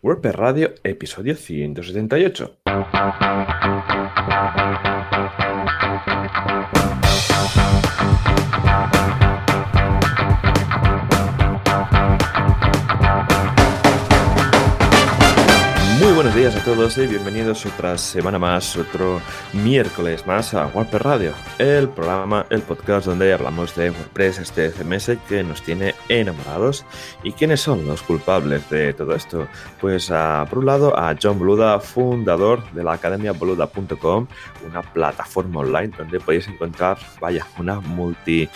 WordPress Radio, episodio 178. Todos y bienvenidos otra semana más, otro miércoles más a WordPress Radio, el programa, el podcast donde hablamos de WordPress, este CMS que nos tiene enamorados. ¿Y quiénes son los culpables de todo esto? Pues a, por un lado a John Boluda, fundador de la academia boluda.com, una plataforma online donde podéis encontrar, vaya, una multi,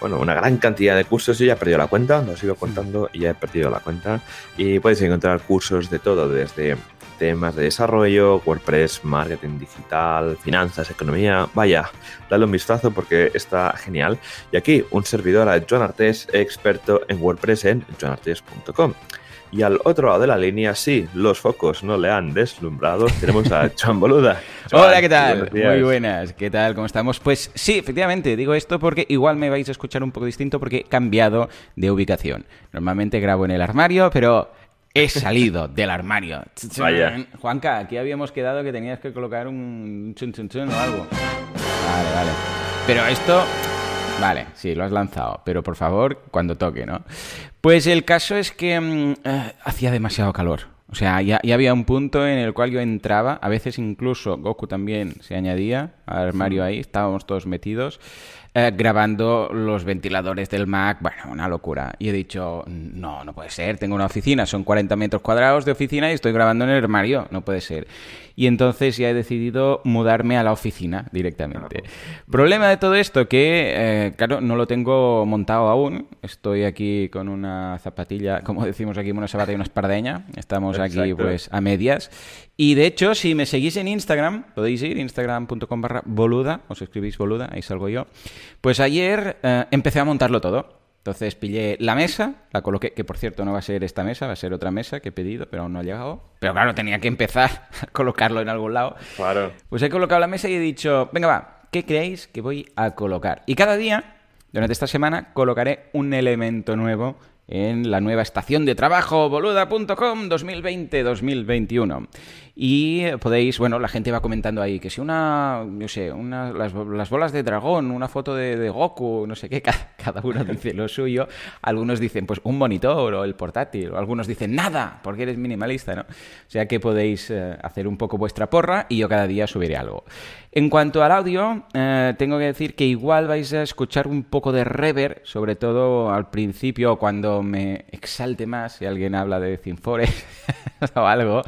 bueno, una gran cantidad de cursos. Yo ya he perdido la cuenta, lo sigo contando y ya he perdido la cuenta. Y podéis encontrar cursos de todo, desde temas de desarrollo, WordPress, marketing digital, finanzas, economía. Vaya, dale un vistazo porque está genial. Y aquí un servidor a John Artes, experto en WordPress en johnartes.com. Y al otro lado de la línea, sí, los focos no le han deslumbrado. Tenemos a John Boluda. Hola, ¿qué tal? Muy buenas, ¿qué tal? ¿Cómo estamos? Pues sí, efectivamente, digo esto porque igual me vais a escuchar un poco distinto porque he cambiado de ubicación. Normalmente grabo en el armario, pero He salido del armario. Vaya. Juanca, aquí habíamos quedado que tenías que colocar un chun chun chun o algo. Vale, vale. Pero esto... Vale, sí, lo has lanzado, pero por favor, cuando toque, ¿no? Pues el caso es que mm, eh, hacía demasiado calor. O sea, ya, ya, había un punto en el cual yo entraba, a veces incluso Goku también se añadía al armario ahí, estábamos todos metidos. Eh, grabando los ventiladores del Mac, bueno, una locura. Y he dicho, no, no puede ser, tengo una oficina, son 40 metros cuadrados de oficina y estoy grabando en el armario, no puede ser. Y entonces ya he decidido mudarme a la oficina directamente. Problema de todo esto que, eh, claro, no lo tengo montado aún. Estoy aquí con una zapatilla, como decimos aquí, una sabata y una espardeña. Estamos aquí pues a medias. Y de hecho, si me seguís en Instagram, podéis ir, instagram.com barra boluda, os escribís boluda, ahí salgo yo. Pues ayer eh, empecé a montarlo todo. Entonces pillé la mesa, la coloqué, que por cierto no va a ser esta mesa, va a ser otra mesa que he pedido, pero aún no ha llegado. Pero claro, tenía que empezar a colocarlo en algún lado. Claro. Pues he colocado la mesa y he dicho, venga va, ¿qué creéis que voy a colocar? Y cada día, durante esta semana, colocaré un elemento nuevo en la nueva estación de trabajo boluda.com 2020-2021. Y podéis, bueno, la gente va comentando ahí que si una, no sé, una, las, bolas de dragón, una foto de, Goku, no sé qué, cada, uno dice lo suyo. Algunos dicen, pues un monitor o el portátil, o algunos dicen nada, porque eres minimalista, ¿no? O sea que podéis eh, hacer un poco vuestra porra y yo cada día subiré algo. En cuanto al audio, eh, tengo que decir que igual vais a escuchar un poco de reverb, sobre todo al principio cuando me exalte más si alguien habla de Cinfores o algo,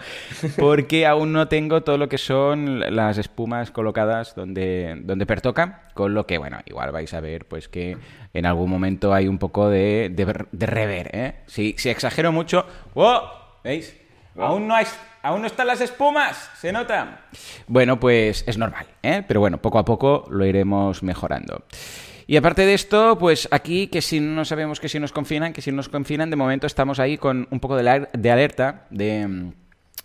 porque aún no tengo todo lo que son las espumas colocadas donde, donde pertoca, con lo que, bueno, igual vais a ver pues que en algún momento hay un poco de, de, rever, ¿eh? Si, si exagero mucho... ¡Oh! ¿Veis? Aún no, hay, aún no están las espumas, se nota. Bueno, pues es normal, ¿eh? Pero bueno, poco a poco lo iremos mejorando. Y aparte de esto, pues aquí que si no sabemos que si nos confinan, que si nos confinan, de momento estamos ahí con un poco de, de alerta de,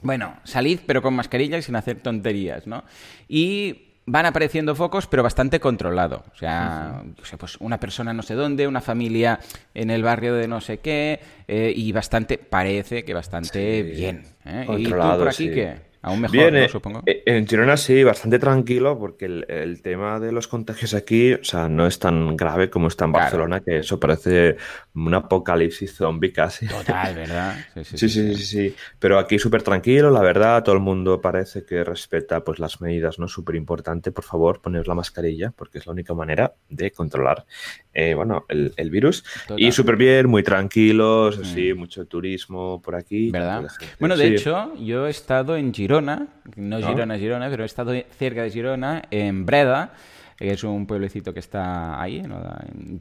bueno, salid pero con mascarilla y sin hacer tonterías, ¿no? Y van apareciendo focos, pero bastante controlado. O sea, pues una persona no sé dónde, una familia en el barrio de no sé qué, eh, y bastante, parece que bastante bien. ¿eh? ¿Y tú por aquí qué? Aún mejor, ¿no? supongo. Eh, en Girona sí, bastante tranquilo, porque el, tema de los contagios aquí, o sea, no es tan grave como está en Barcelona, que eso parece un apocalipsis zombie casi. Total, ¿verdad? Sí, sí, sí. sí, Pero aquí súper tranquilo, la verdad, todo el mundo parece que respeta pues las medidas, ¿no? Súper importante, por favor, poner la mascarilla, porque es la única manera de controlar, eh, bueno, el, virus. Y súper bien, muy tranquilos, así, mm. mucho turismo por aquí. ¿Verdad? Bueno, de hecho, yo he estado en Girona no Girona, Girona, pero he estado cerca de Girona, en Breda, que es un pueblecito que está ahí, ¿no? en,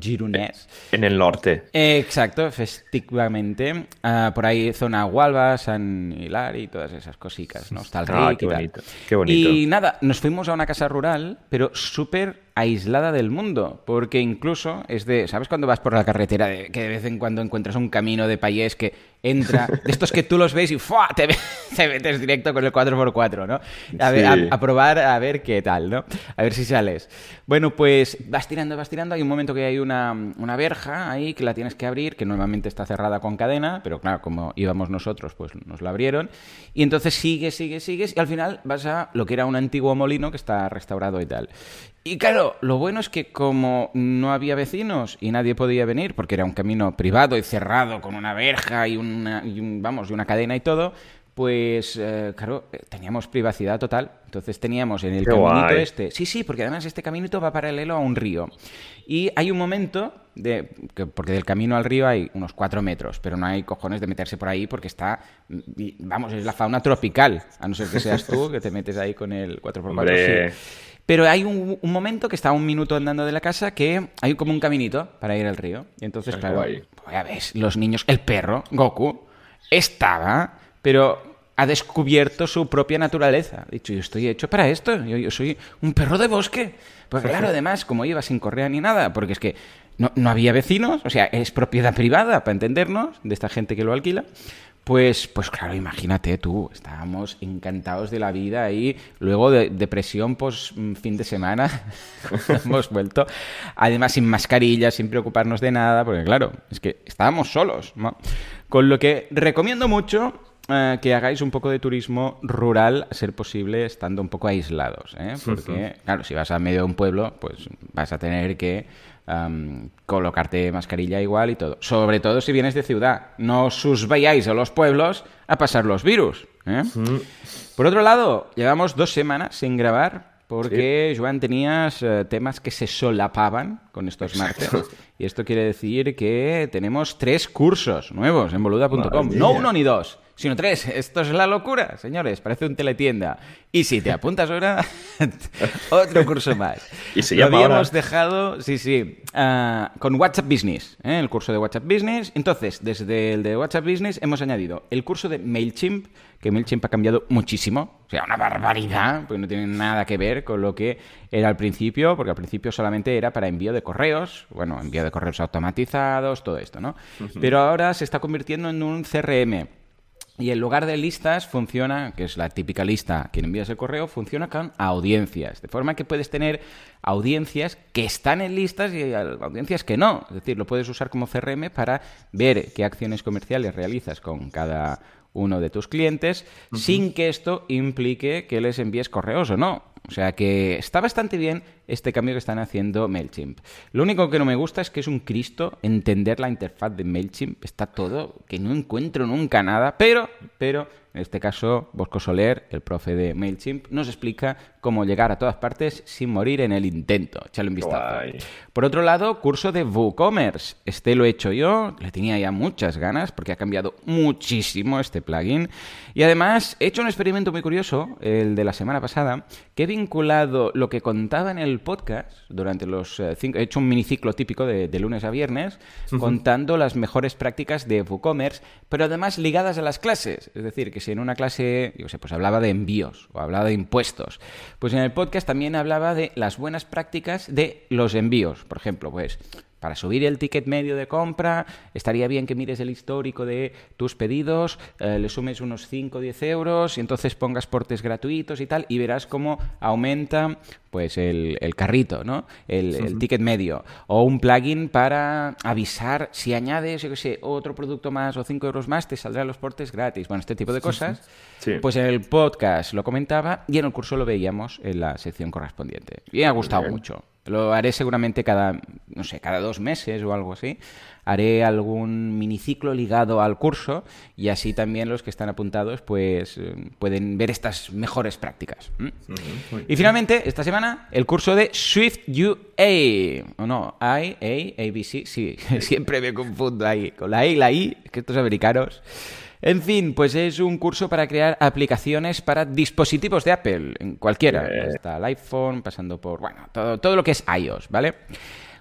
Gironés. En el norte. exacto, efectivamente. Ah, por ahí zona Hualva, San Hilari y todas esas cositas, ¿no? Está el ah, qué bonito, qué bonito. Y nada, nos fuimos a una casa rural, pero súper aislada del mundo, porque incluso es de, ¿sabes cuando vas por la carretera de, que de vez en cuando encuentras un camino de payés que entra, de estos que tú los ves y ¡fua! Te, metes directo con el 4x4, ¿no? A, ver, a, probar a ver qué tal, ¿no? A ver si sales. Bueno, pues vas tirando, vas tirando, hay un momento que hay una, una verja ahí que la tienes que abrir, que normalmente está cerrada con cadena, pero claro, como íbamos nosotros, pues nos la abrieron, y entonces sigues, sigues, sigues, y al final vas a lo que era un antiguo molino que está restaurado y tal. Y claro, lo bueno es que como no había vecinos y nadie podía venir, porque era un camino privado y cerrado con una verja y una, vamos, y una cadena y todo, pues eh, claro, eh, teníamos privacidad total. Entonces teníamos en el caminito este. Sí, sí, porque además este caminito va paralelo a un río. Y hay un momento, de, que, porque del camino al río hay unos cuatro metros, pero no hay cojones de meterse por ahí porque está, vamos, es la fauna tropical, a no ser que seas tú que te metes ahí con el 4x4. Pero hay un, momento que está un minuto andando de la casa que hay como un caminito para ir al río. Y entonces, claro, ya ves, los niños, el perro, Goku, estaba, pero ha descubierto su propia naturaleza. Ha dicho, yo estoy hecho para esto, yo, soy un perro de bosque. Pues claro, además, como iba sin correa ni nada, porque es que no, no había vecinos, o sea, es propiedad privada, para entendernos, de esta gente que lo alquila. Pues, pues claro, imagínate tú, estábamos encantados de la vida y luego de depresión, pues fin de semana hemos vuelto, además sin mascarilla, sin preocuparnos de nada, porque claro, es que estábamos solos, ¿no? Con lo que recomiendo mucho eh, que hagáis un poco de turismo rural, a ser posible, estando un poco aislados, ¿eh? Porque, claro, si vas a medio de un pueblo, pues vas a tener que colocarte mascarilla igual y todo. Sobre todo si vienes de ciudad. No os vayáis a los pueblos a pasar los virus. ¿eh? Por otro lado, llevamos dos semanas sin grabar porque, Joan, tenías temas que se solapaban con estos martes. Y esto quiere decir que tenemos tres cursos nuevos en boluda.com. No uno ni dos, sino tres. Esto es la locura, señores. Parece un teletienda. Y si te apuntas ahora, otro curso más. Y se llama Lo habíamos dejado, sí, sí, ah, con WhatsApp Business, ¿eh? el curso de WhatsApp Business. Entonces, desde el de WhatsApp Business hemos añadido el curso de MailChimp, que MailChimp ha cambiado muchísimo. O sea, una barbaridad, porque no tiene nada que ver con lo que era al principio, porque al principio solamente era para envío de correos, bueno, envío de correos automatizados, todo esto, ¿no? Pero ahora se está convirtiendo en un CRM y en lugar de listas funciona, que es la típica lista que envías el correo, funciona con audiencias. De forma que puedes tener audiencias que están en listas y audiencias que no. Es decir, lo puedes usar como CRM para ver qué acciones comerciales realizas con cada uno de tus clientes sin que esto implique que les envíes correos o no. O sea que está bastante bien este cambio que están haciendo MailChimp. Lo único que no me gusta es que es un Cristo entender la interfaz de MailChimp. Está todo que no encuentro nunca nada, pero, pero en este caso, Bosco Soler, el profe de MailChimp, nos explica cómo llegar a todas partes sin morir en el intento. Échale un vistazo. Por otro lado, curso de WooCommerce. Este lo he hecho yo, le tenía ya muchas ganas porque ha cambiado muchísimo este plugin. Y además, he hecho un experimento muy curioso, el de la semana pasada, que he vinculado lo que contaba en el podcast durante los eh, cinco... He hecho un miniciclo típico de, lunes a viernes, contando las mejores prácticas de WooCommerce, pero además ligadas a las clases. Es decir, que si en una clase, yo sé, pues hablaba de envíos o hablaba de impuestos, pues en el podcast también hablaba de las buenas prácticas de los envíos. Por ejemplo, pues para subir el ticket medio de compra, estaría bien que mires el histórico de tus pedidos, eh, le sumes unos 5 o 10 euros y entonces pongas portes gratuitos y tal, y verás cómo aumenta pues el, carrito, ¿no? El, ticket medio. O un plugin para avisar si añades, yo qué sé, otro producto más o 5 euros más, te saldrán los portes gratis. Bueno, este tipo de cosas. Pues en el podcast lo comentaba y en el curso lo veíamos en la sección correspondiente. Y me ha gustado mucho. Lo haré seguramente cada, no sé, cada dos meses o algo así. Haré algún miniciclo ligado al curso y así también los que están apuntados pues eh, pueden ver estas mejores prácticas. Y finalmente, esta semana, el curso de Swift UA. O no, I, A, ABC. Sí, siempre me confundo ahí con la I y la I, que estos americanos. En fin, pues es un curso para crear aplicaciones para dispositivos de Apple, en cualquiera. Está el iPhone, pasando por, bueno, todo, todo lo que es iOS, ¿vale?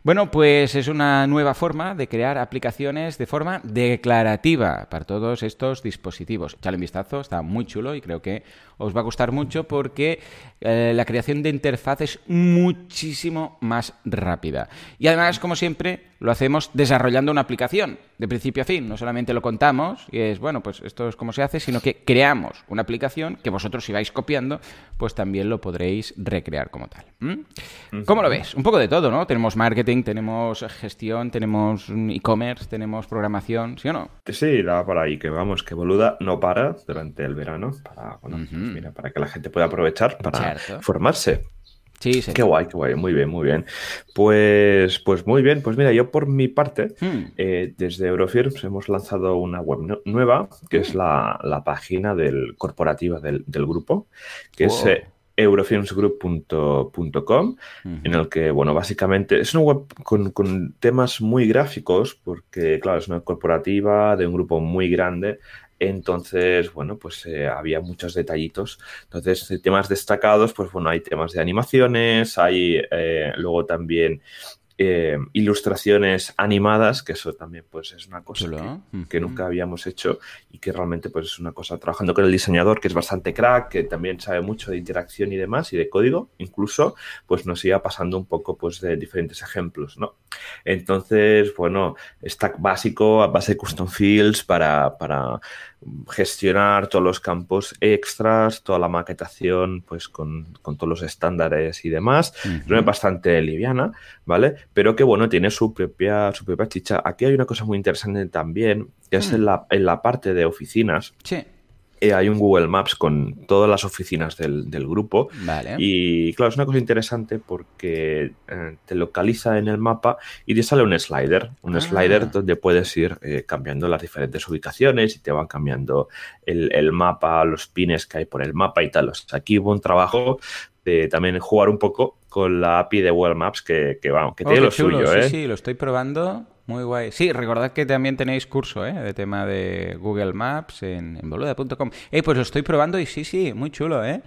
Bueno, pues es una nueva forma de crear aplicaciones de forma declarativa para todos estos dispositivos. Echale un vistazo, está muy chulo y creo que os va a gustar mucho porque eh, la creación de interfaz es muchísimo más rápida. Y además, como siempre, lo hacemos desarrollando una aplicación de principio a fin. No solamente lo contamos y es, bueno, pues esto es como se hace, sino que creamos una aplicación que vosotros si vais copiando, pues también lo podréis recrear como tal. ¿Cómo lo ves? Un poco de todo, ¿no? Tenemos marketing, tenemos gestión, tenemos e-commerce, tenemos programación, ¿sí o no? Sí, da por ahí que vamos, que Boluda no para durante el verano para, mira, para que la gente pueda aprovechar para formarse. Sí, sí. Qué guay, qué guay. Muy bien, muy bien. Pues, pues muy bien. Pues mira, yo por mi parte, hmm. eh, desde Eurofirms hemos lanzado una web nueva, que es hmm. la, página del corporativa del, grupo, que es eh, eurofilmsgroup.com, en el que, bueno, básicamente es una web con, con, temas muy gráficos, porque, claro, es una corporativa de un grupo muy grande, entonces, bueno, pues eh, había muchos detallitos. Entonces, temas destacados, pues bueno, hay temas de animaciones, hay eh, luego también eh, ilustraciones animadas, que eso también pues es una cosa que, nunca habíamos hecho y que realmente pues es una cosa trabajando con el diseñador que es bastante crack, que también sabe mucho de interacción y demás y de código, incluso pues nos iba pasando un poco pues de diferentes ejemplos, ¿no? Entonces, bueno, stack básico a base de custom fields para, para gestionar todos los campos extras, toda la maquetación, pues con, todos los estándares y demás. Es bastante liviana, ¿vale? Pero que bueno, tiene su propia, su propia chicha. Aquí hay una cosa muy interesante también, que es mm. en, la, en la parte de oficinas. Sí. Eh, hay un Google Maps con todas las oficinas del, grupo. Vale. Y claro, es una cosa interesante porque eh, te localiza en el mapa y te sale un slider. Un ah. slider donde puedes ir eh, cambiando las diferentes ubicaciones y te van cambiando el, mapa, los pines que hay por el mapa y tal. O sea, aquí hubo un trabajo de también jugar un poco con la API de Google Maps que, que, vamos, que oh, tiene lo suyo. Sí, sí, lo estoy probando. Muy guay. Sí, recordad que también tenéis curso ¿eh? de tema de Google Maps en, en boluda.com. Eh, pues lo estoy probando y sí, sí, muy chulo, ¿eh?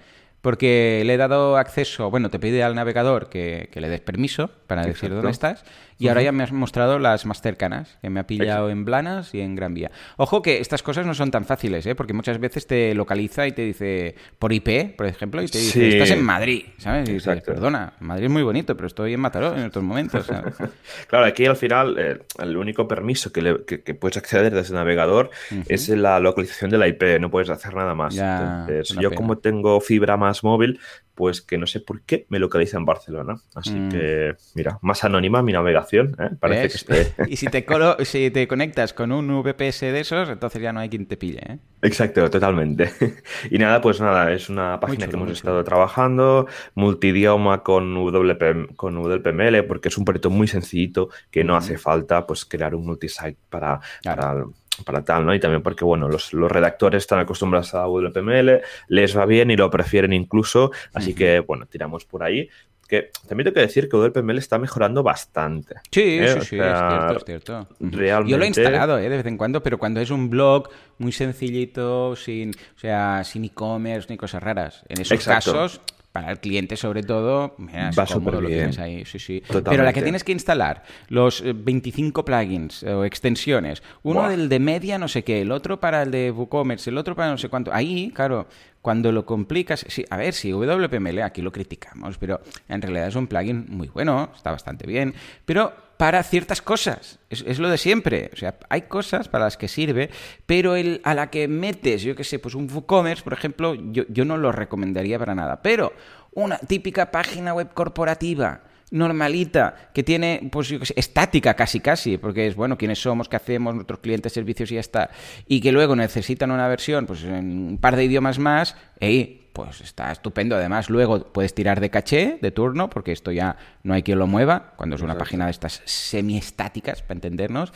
porque le he dado acceso, bueno, te pide al navegador que, le des permiso para decir dónde estás, y ahora ya me has mostrado las más cercanas, que me ha pillado en Blanas y en Gran Vía. Ojo que estas cosas no son tan fáciles, ¿eh? porque muchas veces te localiza y te dice por IP, por ejemplo, y te dice, estás en Madrid, ¿sabes? Y dices, perdona, Madrid es muy bonito, pero estoy en Mataró en estos momentos. claro, aquí al final eh, el único permiso que, puedes acceder desde el navegador es la localización de la IP, no puedes hacer nada más. Entonces, yo como tengo fibra más móvil, pues que no sé por qué me localiza en Barcelona. Así mm. que, mira, más anónima mi navegación, ¿eh? Parece que esté... y si te, colo si te conectas con un VPS de esos, entonces ya no hay quien te pille, ¿eh? Exacto, totalmente. y nada, pues nada, es una página que hemos estado trabajando, multidioma con, WP, con WPML, porque es un proyecto muy sencillito que no hace falta pues crear un multisite para, para para tal, ¿no? Y también porque, bueno, los, redactores están acostumbrados a WPML, les va bien y lo prefieren incluso, así que, bueno, tiramos por ahí. Que también tengo que decir que WPML está mejorando bastante. Sí, ¿eh? sí, sí, es cierto, es cierto. Realmente... Yo lo he instalado ¿eh? de vez en cuando, pero cuando es un blog muy sencillito, sin, o sea, sin e-commerce ni cosas raras. En esos casos para el cliente sobre todo, va súper bien. ahí, sí, sí. Pero la que tienes que instalar, los 25 eh, plugins o extensiones, uno del de media no sé qué, el otro para el de WooCommerce, el otro para no sé cuánto. Ahí, claro, cuando lo complicas, sí, a ver, si WPML aquí lo criticamos, pero en realidad es un plugin muy bueno, está bastante bien, pero para ciertas cosas. Es, lo de siempre. O sea, hay cosas para las que sirve, pero el, a la que metes, yo qué sé, pues un WooCommerce, por ejemplo, yo, yo no lo recomendaría para nada. Pero una típica página web corporativa normalita, que tiene, pues yo qué sé, estática casi casi, porque es, bueno, quiénes somos, qué hacemos, nuestros clientes, servicios y ya está, y que luego necesitan una versión, pues en un par de idiomas más, y pues está estupendo. Además, luego puedes tirar de caché, de turno, porque esto ya no hay quien lo mueva, cuando es una página de estas semiestáticas, para entendernos,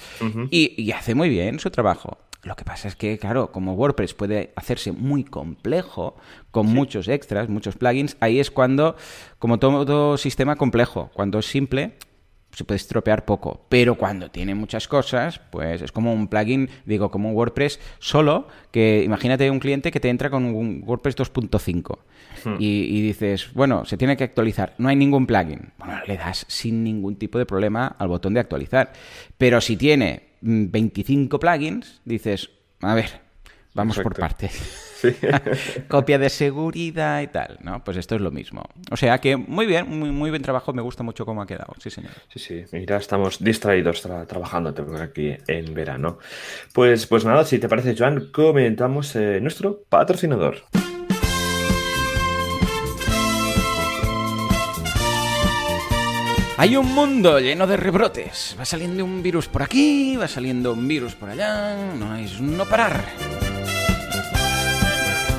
y, hace muy bien su trabajo. Lo que pasa es que, claro, como WordPress puede hacerse muy complejo, con muchos extras, muchos plugins, ahí es cuando, como todo sistema complejo, cuando es simple, se puede estropear poco. Pero cuando tiene muchas cosas, pues es como un plugin, digo, como un WordPress solo, que imagínate un cliente que te entra con un WordPress 2.5 hmm. y, y, dices, bueno, se tiene que actualizar, no hay ningún plugin. Bueno, le das sin ningún tipo de problema al botón de actualizar. Pero si tiene 25 mm, plugins, dices, a ver, vamos por partes. Copia de seguridad y tal, ¿no? Pues esto es lo mismo. O sea que muy bien, muy, muy bien trabajo, me gusta mucho cómo ha quedado, sí señor. Sí, sí, mira, estamos distraídos trabajando aquí en verano. Pues, pues nada, si te parece, Joan, comentamos eh, nuestro patrocinador. Hay un mundo lleno de rebrotes. Va saliendo un virus por aquí, va saliendo un virus por allá. No es no parar.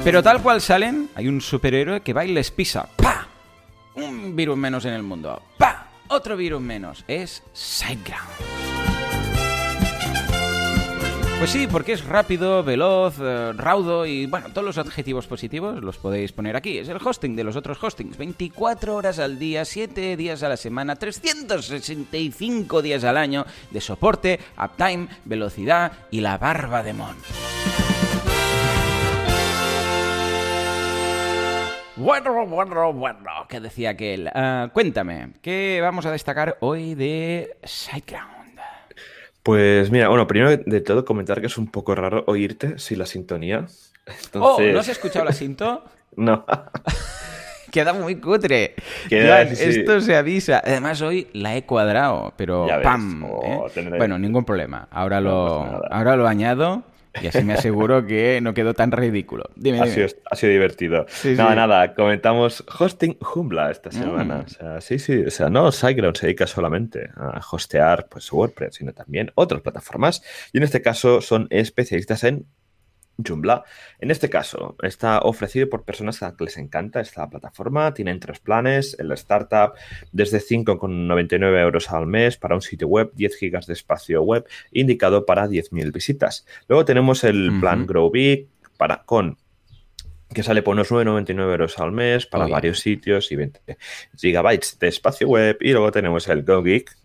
Pero tal cual salen, hay un superhéroe que va y les pisa. ¡Pa! Un virus menos en el mundo. ¡Pa! Otro virus menos. Es SiteGround. Pues sí, porque es rápido, veloz, eh, raudo y bueno, todos los adjetivos positivos los podéis poner aquí. Es el hosting de los otros hostings. 24 horas al día, 7 días a la semana, 365 días al año de soporte, uptime, velocidad y la barba de Mon. Bueno, bueno, bueno, ¿qué decía aquel? Uh, cuéntame, ¿qué vamos a destacar hoy de SiteGround? Pues mira, bueno, primero de todo comentar que es un poco raro oírte sin la sintonía. Oh, ¿no has escuchado la cinto? no. Queda muy cutre. Esto se avisa. Además, hoy la he cuadrado, pero ¡pam! Oh, ¿eh? Bueno, ningún problema. Ahora lo, ahora lo añado y así me aseguro que no quedó tan ridículo. Dime, ha, Sido, ha sido divertido. nada, nada, comentamos hosting Humbla esta semana. Mm. O sea, sí, sí, o sea, no SiteGround se dedica solamente a hostear pues, WordPress, sino también otras plataformas. Y en este caso son especialistas en Joomla. En este caso, está ofrecido por personas a que les encanta esta plataforma. Tienen tres planes. El startup desde 5,99 euros al mes para un sitio web, 10 gigas de espacio web, indicado para 10.000 visitas. Luego tenemos el plan Grow Big para, con que sale por unos 9,99 euros al mes para varios sitios y 20 gigabytes de espacio web. Y luego tenemos el GoGeek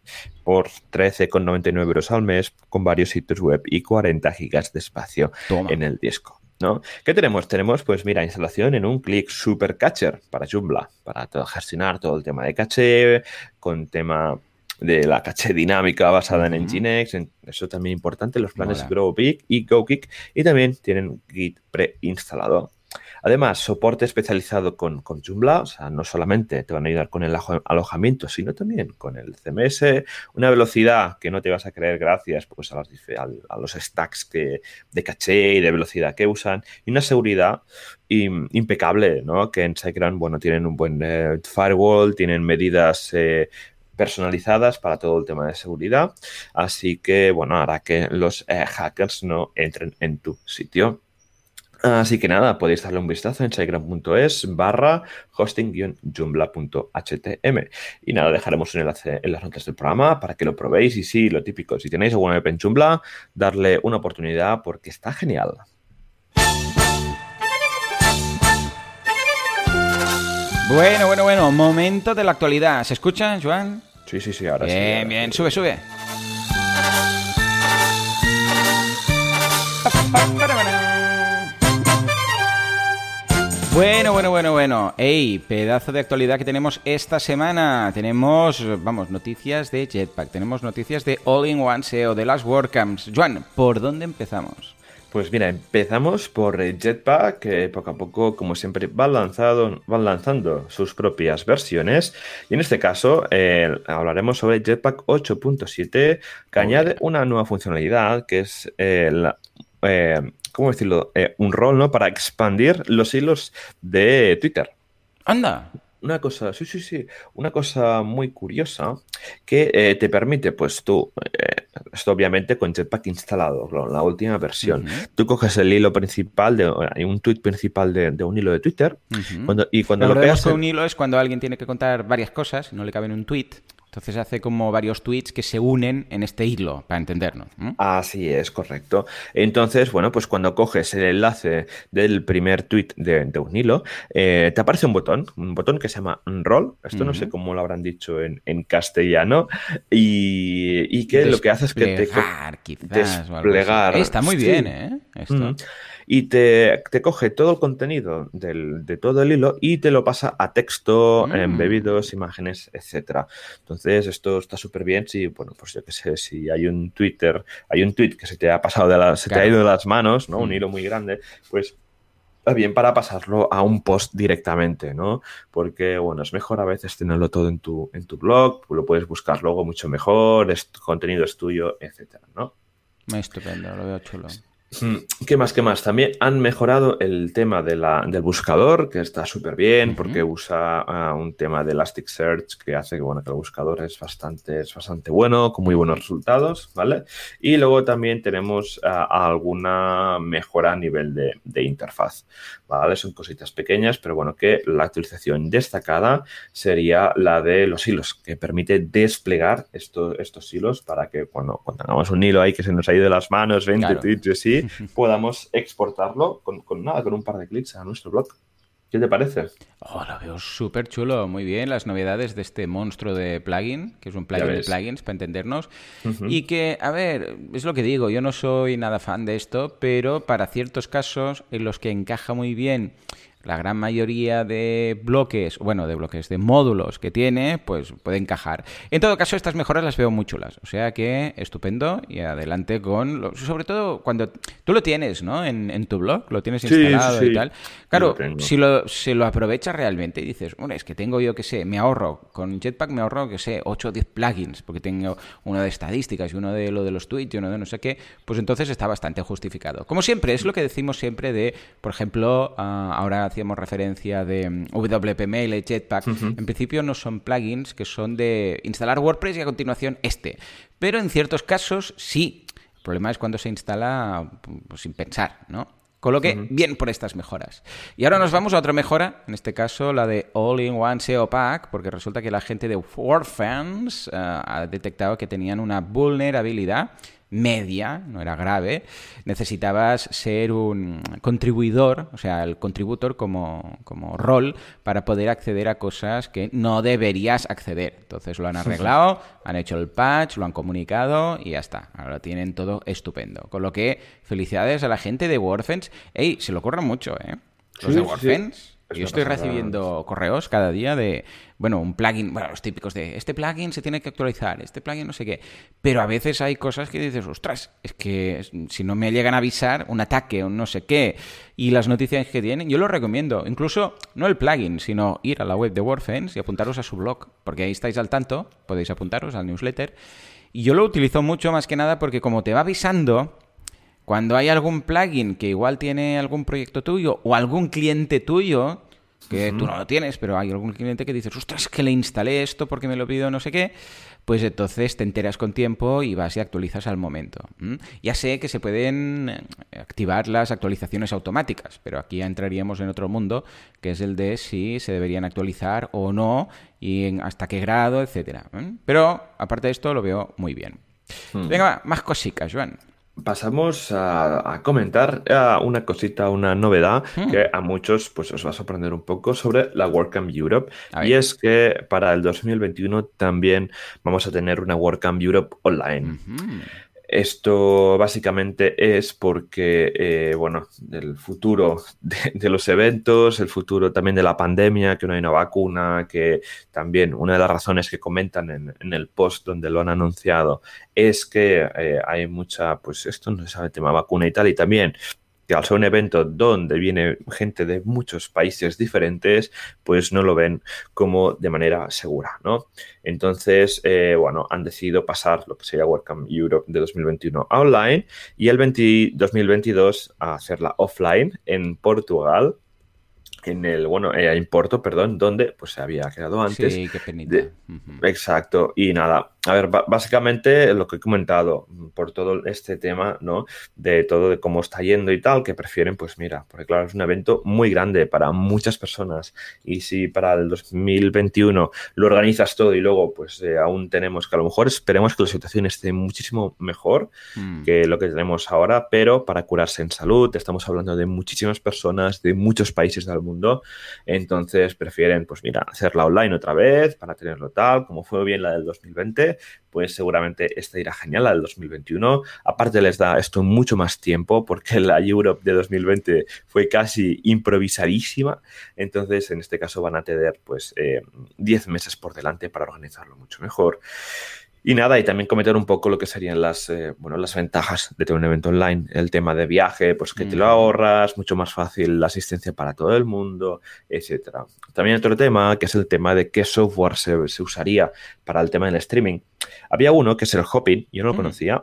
por 13,99 euros al mes con varios sitios web y 40 gigas de espacio en el disco. ¿no? ¿Qué tenemos? Tenemos, pues mira, instalación en un clic super catcher para Joomla, para gestionar todo el tema de caché, con tema de la caché dinámica basada en Nginx, eso también importante, los planes Grow Big y GoGeek, y también tienen Git preinstalado. Además, soporte especializado con, con Joomla, o sea, no solamente te van a ayudar con el alojamiento, sino también con el CMS, una velocidad que no te vas a creer gracias pues, a, los stacks que, de caché y de velocidad que usan, y una seguridad impecable, ¿no? Que en SiteGround, bueno, tienen un buen eh, firewall, tienen medidas eh, personalizadas para todo el tema de seguridad. Así que, bueno, hará que los eh, hackers no entren en tu sitio. Así que nada, podéis darle un vistazo en siteground.es barra hosting-joomla.htm. Y nada, dejaremos un enlace en las notas del programa para que lo probéis. Y sí, lo típico, si tenéis alguna web en Joomla, darle una oportunidad porque está genial. Bueno, bueno, bueno, momento de la actualidad. ¿Se escucha, Joan? Sí, sí, sí, ahora sí. Bien, bien, sube, sube. Bueno, bueno, bueno, bueno. Ey, pedazo de actualidad que tenemos esta semana. Tenemos, vamos, noticias de Jetpack, tenemos noticias de All-in-One SEO, de las WordCamps. Juan, ¿por dónde empezamos? Pues mira, empezamos por Jetpack, que poco a poco, como siempre, van, lanzado, van lanzando sus propias versiones. Y en este caso eh, hablaremos sobre Jetpack 8.7, que añade una nueva funcionalidad, que es el... Eh, ¿cómo decirlo? Eh, un rol, ¿no? Para expandir los hilos de Twitter. Anda. Una cosa, sí, sí, sí, una cosa muy curiosa que eh, te permite, pues tú, eh, esto obviamente con Jetpack instalado, la última versión, tú coges el hilo principal, de, un tweet principal de, un hilo de Twitter, y cuando lo, pegas... un hilo es cuando alguien tiene que contar varias cosas, no le cabe en un tweet, Entonces hace como varios tweets que se unen en este hilo, para entendernos. Así es, correcto. Entonces, bueno, pues cuando coges el enlace del primer tweet de, un hilo, eh, te aparece un botón, un botón que se llama roll. Esto no sé cómo lo habrán dicho en, castellano. Y, que lo que hace es que te... Quizás, desplegar. Está muy bien, ¿eh? Esto y te, coge todo el contenido de todo el hilo y te lo pasa a texto, mm. embebidos, imágenes, etcétera. Entonces, esto está súper bien si, bueno, pues yo qué sé, si hay un Twitter, hay un tweet que se te ha pasado de las, se te ha ido de las manos, ¿no? Un mm. hilo muy grande, pues bien para pasarlo a un post directamente, ¿no? Porque, bueno, es mejor a veces tenerlo todo en tu, en tu blog, lo puedes buscar luego mucho mejor, es, contenido es tuyo, etcétera, ¿no? Estupendo, lo veo chulo. Mm, ¿Qué más? ¿Qué más? También han mejorado el tema de la, del buscador, que está súper bien, porque usa ah, un tema de Elasticsearch que hace que, bueno, que el buscador es bastante, es bastante bueno, con muy buenos resultados, ¿vale? Y luego también tenemos ah, alguna mejora a nivel de, de, interfaz, ¿vale? Son cositas pequeñas, pero bueno, que la actualización destacada sería la de los hilos, que permite desplegar estos, estos hilos para que cuando, cuando tengamos un hilo ahí que se nos ha ido de las manos, 20 tweets y así, podamos exportarlo con, nada, con un par de clics a nuestro blog. ¿Qué te parece? Oh, lo veo súper chulo, muy bien. Las novedades de este monstruo de plugin, que es un plugin de plugins, para entendernos. Y que, a ver, es lo que digo, yo no soy nada fan de esto, pero para ciertos casos en los que encaja muy bien la gran mayoría de bloques, bueno, de bloques, de módulos que tiene, pues puede encajar. En todo caso, estas mejoras las veo muy chulas. O sea que estupendo y adelante con... sobre todo cuando tú lo tienes, ¿no? En, tu blog, lo tienes instalado y tal. Claro, si lo, si lo aprovechas realmente y dices, bueno, es que tengo yo que sé, me ahorro, con Jetpack me ahorro, que sé, 8 o 10 plugins, porque tengo uno de estadísticas y uno de lo de los tweets y uno de no sé qué, pues entonces está bastante justificado. Como siempre, es lo que decimos siempre de, por ejemplo, ah, ahora hacíamos referencia de mm, WP-Mail y Jetpack, en principio no son plugins que son de instalar WordPress y a continuación este. Pero en ciertos casos sí. El problema es cuando se instala pues, sin pensar, ¿no? Con lo que, bien por estas mejoras. Y ahora nos vamos a otra mejora, en este caso la de All-in-One SEO Pack, porque resulta que la gente de WordFans uh, ha detectado que tenían una vulnerabilidad media, no era grave, necesitabas ser un contribuidor, o sea, el contributor como, como rol para poder acceder a cosas que no deberías acceder. Entonces lo han arreglado, han hecho el patch, lo han comunicado y ya está. Ahora tienen todo estupendo. Con lo que felicidades a la gente de Warfence. Ey, se lo corran mucho, ¿eh? Los de Warfence yo estoy recibiendo correos cada día de, bueno, un plugin, bueno, los típicos de, este plugin se tiene que actualizar, este plugin no sé qué. Pero a veces hay cosas que dices, ostras, es que si no me llegan a avisar un ataque o no sé qué y las noticias que tienen, yo lo recomiendo. Incluso no el plugin, sino ir a la web de Warfence y apuntaros a su blog, porque ahí estáis al tanto, podéis apuntaros al newsletter. Y yo lo utilizo mucho más que nada porque como te va avisando cuando hay algún plugin que igual tiene algún proyecto tuyo o algún cliente tuyo, que tú no lo tienes, pero hay algún cliente que dice, ostras, que le instalé esto porque me lo pido no sé qué, pues entonces te enteras con tiempo y vas y actualizas al momento. Ya sé que se pueden eh, activar las actualizaciones automáticas, pero aquí ya entraríamos en otro mundo, que es el de si se deberían actualizar o no y en hasta qué grado, etcétera. Pero aparte de esto lo veo muy bien. Hmm. Venga, más cositas, Joan. Pasamos a, comentar una cosita, una novedad hmm. que a muchos pues os va a sorprender un poco sobre la WordCamp Europe. Y es que para el 2021 también vamos a tener una WordCamp Europe online. Esto básicamente es porque, eh, bueno, el futuro de, los eventos, el futuro también de la pandemia, que no hay una vacuna, que también una de las razones que comentan en, el post donde lo han anunciado es que eh, hay mucha, pues esto no sabe el tema vacuna y tal, y también que al ser un evento donde viene gente de muchos países diferentes, pues no lo ven como de manera segura, ¿no? Entonces, eh, bueno, han decidido pasar lo que sería WordCamp Europe de 2021 a online y el 2022 a hacerla offline en Portugal, en el, bueno, eh, en Porto, perdón, donde pues se había quedado antes. Sí, qué penita. Exacto. Y nada, a ver, básicamente lo que he comentado por todo este tema, ¿no? De todo de cómo está yendo y tal, que prefieren, pues mira, porque claro, es un evento muy grande para muchas personas y si para el 2021 lo organizas todo y luego pues eh, aún tenemos que a lo mejor esperemos que la situación esté muchísimo mejor mm. que lo que tenemos ahora, pero para curarse en salud, estamos hablando de muchísimas personas de muchos países del mundo, entonces prefieren, pues mira, hacerla online otra vez para tenerlo tal, como fue bien la del 2020, pues seguramente esta irá genial, la del 2021. Aparte les da esto mucho más tiempo porque la Europe de 2020 fue casi improvisadísima, entonces en este caso van a tener pues 10 eh, meses por delante para organizarlo mucho mejor. Y nada, y también comentar un poco lo que serían las, eh, bueno, las ventajas de tener un evento online. El tema de viaje, pues que te lo ahorras, mucho más fácil la asistencia para todo el mundo, etcétera. También otro tema, que es el tema de qué software se, se usaría para el tema del streaming. Había uno que es el Hopping, yo no lo conocía,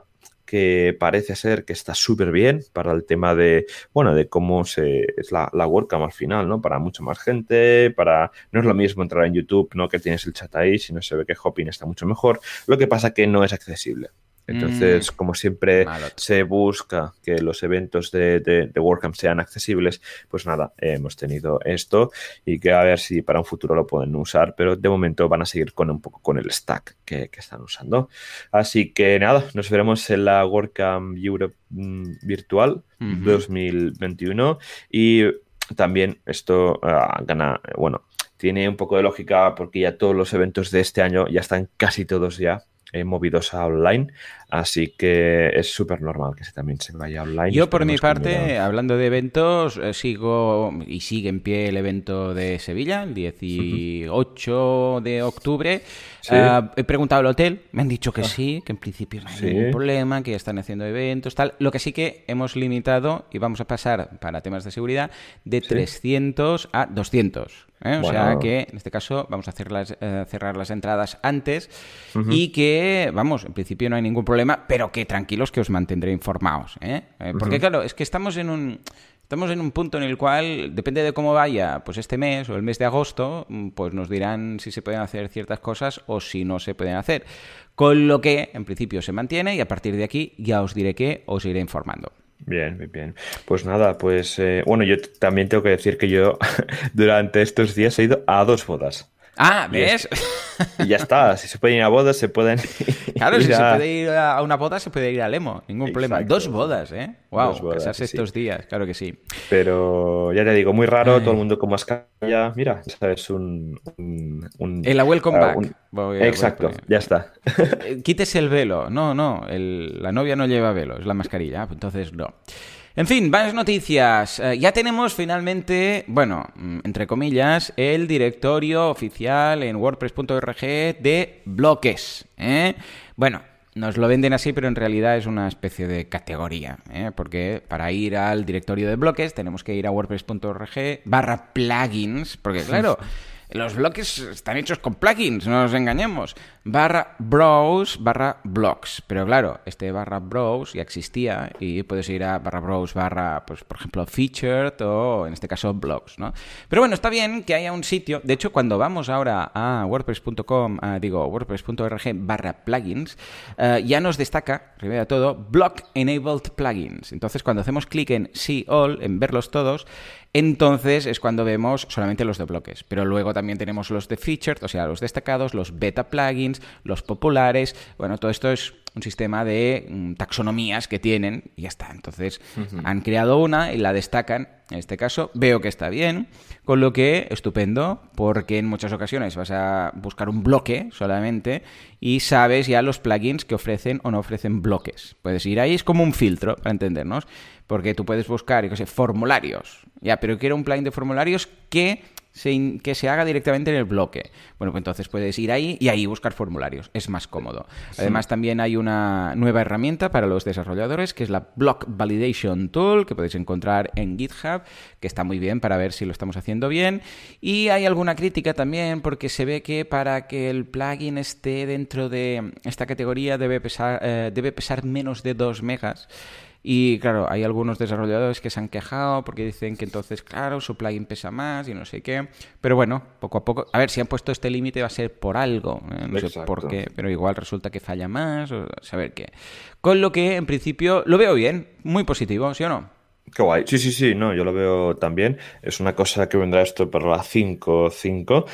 que parece ser que está súper bien para el tema de, bueno, de cómo se, es la, la WordCamp al final, ¿no? Para mucha más gente, para, no es lo mismo entrar en YouTube, ¿no? Que tienes el chat ahí, sino se ve que Hopping está mucho mejor. Lo que pasa que no es accesible. Entonces, mm. como siempre se busca que los eventos de, de, WordCamp sean accesibles, pues nada, hemos tenido esto y que a ver si para un futuro lo pueden usar, pero de momento van a seguir con un poco con el stack que, están usando. Así que nada, nos veremos en la WordCamp Europe mm, virtual 2021 y también esto ah, gana, bueno, tiene un poco de lógica porque ya todos los eventos de este año ya están casi todos ya eh, movidos a online, así que es súper normal que se también se vaya online. Yo por mi parte, hablando de eventos, eh, sigo y sigue en pie el evento de Sevilla, el 18 de octubre. Ah, he preguntado al hotel, me han dicho que ah. sí, que en principio no hay ningún problema, que ya están haciendo eventos, tal. Lo que sí que hemos limitado y vamos a pasar para temas de seguridad de 300 a 200. ¿eh? O sea que en este caso vamos a hacer las, eh, cerrar las entradas antes y que, vamos, en principio no hay ningún problema, pero que tranquilos que os mantendré informados. ¿eh? porque claro, es que estamos en un... Estamos en un punto en el cual, depende de cómo vaya, pues este mes o el mes de agosto, pues nos dirán si se pueden hacer ciertas cosas o si no se pueden hacer. Con lo que, en principio, se mantiene y a partir de aquí ya os diré que os iré informando. Bien, bien, bien. Pues nada, pues eh, bueno, yo también tengo que decir que yo durante estos días he ido a dos bodas. Ah, ¿ves? Y, ya está, si se pueden ir a bodas, se pueden Claro, si se puede ir a una boda, se puede ir a Lemo, ningún problema. Dos bodas, ¿eh? Wow, casarse estos días, claro que sí. Pero ya te digo, muy raro, todo el mundo con mascarilla. Mira, sabes, un... un, la welcome ah, back. Exacto, ya está. Eh, quítese el velo. No, no, la novia no lleva velo, es la mascarilla, entonces no. En fin, varias noticias. Eh, ya tenemos finalmente, bueno, mm, entre comillas, el directorio oficial en wordpress.org de bloques. ¿eh? Bueno, nos lo venden así, pero en realidad es una especie de categoría, ¿eh? porque para ir al directorio de bloques tenemos que ir a wordpress.org barra plugins, porque claro... Los bloques están hechos con plugins, no nos engañemos. Barra browse barra blocks. Pero claro, este barra browse ya existía y puedes ir a barra browse barra, pues por ejemplo, featured o en este caso blocks, ¿no? Pero bueno, está bien que haya un sitio. De hecho, cuando vamos ahora a wordpress.com, digo, wordpress.org barra plugins, eh, ya nos destaca, primero de todo, block enabled plugins. Entonces, cuando hacemos clic en see all, en verlos todos, entonces es cuando vemos solamente los de bloques. Pero luego también tenemos los de featured, o sea, los destacados, los beta plugins, los populares. Bueno, todo esto es un sistema de mm, taxonomías que tienen y ya está. Entonces han creado una y la destacan. En este caso veo que está bien, con lo que estupendo, porque en muchas ocasiones vas a buscar un bloque solamente y sabes ya los plugins que ofrecen o no ofrecen bloques. Puedes ir ahí, es como un filtro, para entendernos, porque tú puedes buscar, yo sé, formularios. Ya, pero quiero un plugin de formularios que que se haga directamente en el bloque. Bueno, pues entonces puedes ir ahí y ahí buscar formularios. Es más cómodo. Además, también hay una nueva herramienta para los desarrolladores que es la Block Validation Tool que podéis encontrar en GitHub, que está muy bien para ver si lo estamos haciendo bien. Y hay alguna crítica también porque se ve que para que el plugin esté dentro de esta categoría debe pesar, eh, debe pesar menos de 2 megas. Y claro, hay algunos desarrolladores que se han quejado porque dicen que entonces, claro, su plugin pesa más y no sé qué. Pero bueno, poco a poco. A ver, si han puesto este límite va a ser por algo. ¿eh? No sé por qué, pero igual resulta que falla más o saber qué. Con lo que, en principio, lo veo bien, muy positivo, ¿sí o no? Qué guay. Sí, sí, sí, no, yo lo veo también. Es una cosa que vendrá esto para la 5.5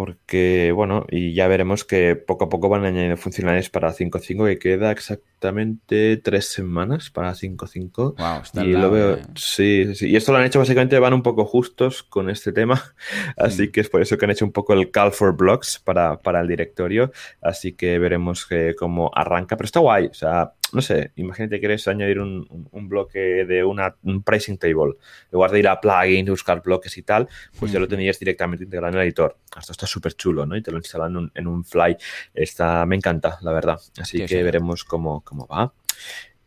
porque, bueno, y ya veremos que poco a poco van añadiendo funcionalidades para 5.5 que queda exactamente tres semanas para 5.5. Wow, está y lo veo, eh. sí, sí, y esto lo han hecho básicamente, van un poco justos con este tema, así Mm. que es por eso que han hecho un poco el call for blocks para, para el directorio, así que veremos que, cómo arranca, pero está guay, o sea, no sé, imagínate que quieres añadir un, bloque de una, un pricing table, en lugar de ir a plugins, buscar bloques y tal, pues ya lo tenías directamente integrado en el editor. Esto está súper chulo, ¿no? Y te lo instalan en un, en un fly. Está, me encanta, la verdad. Así Sí, que sí. veremos cómo, cómo va.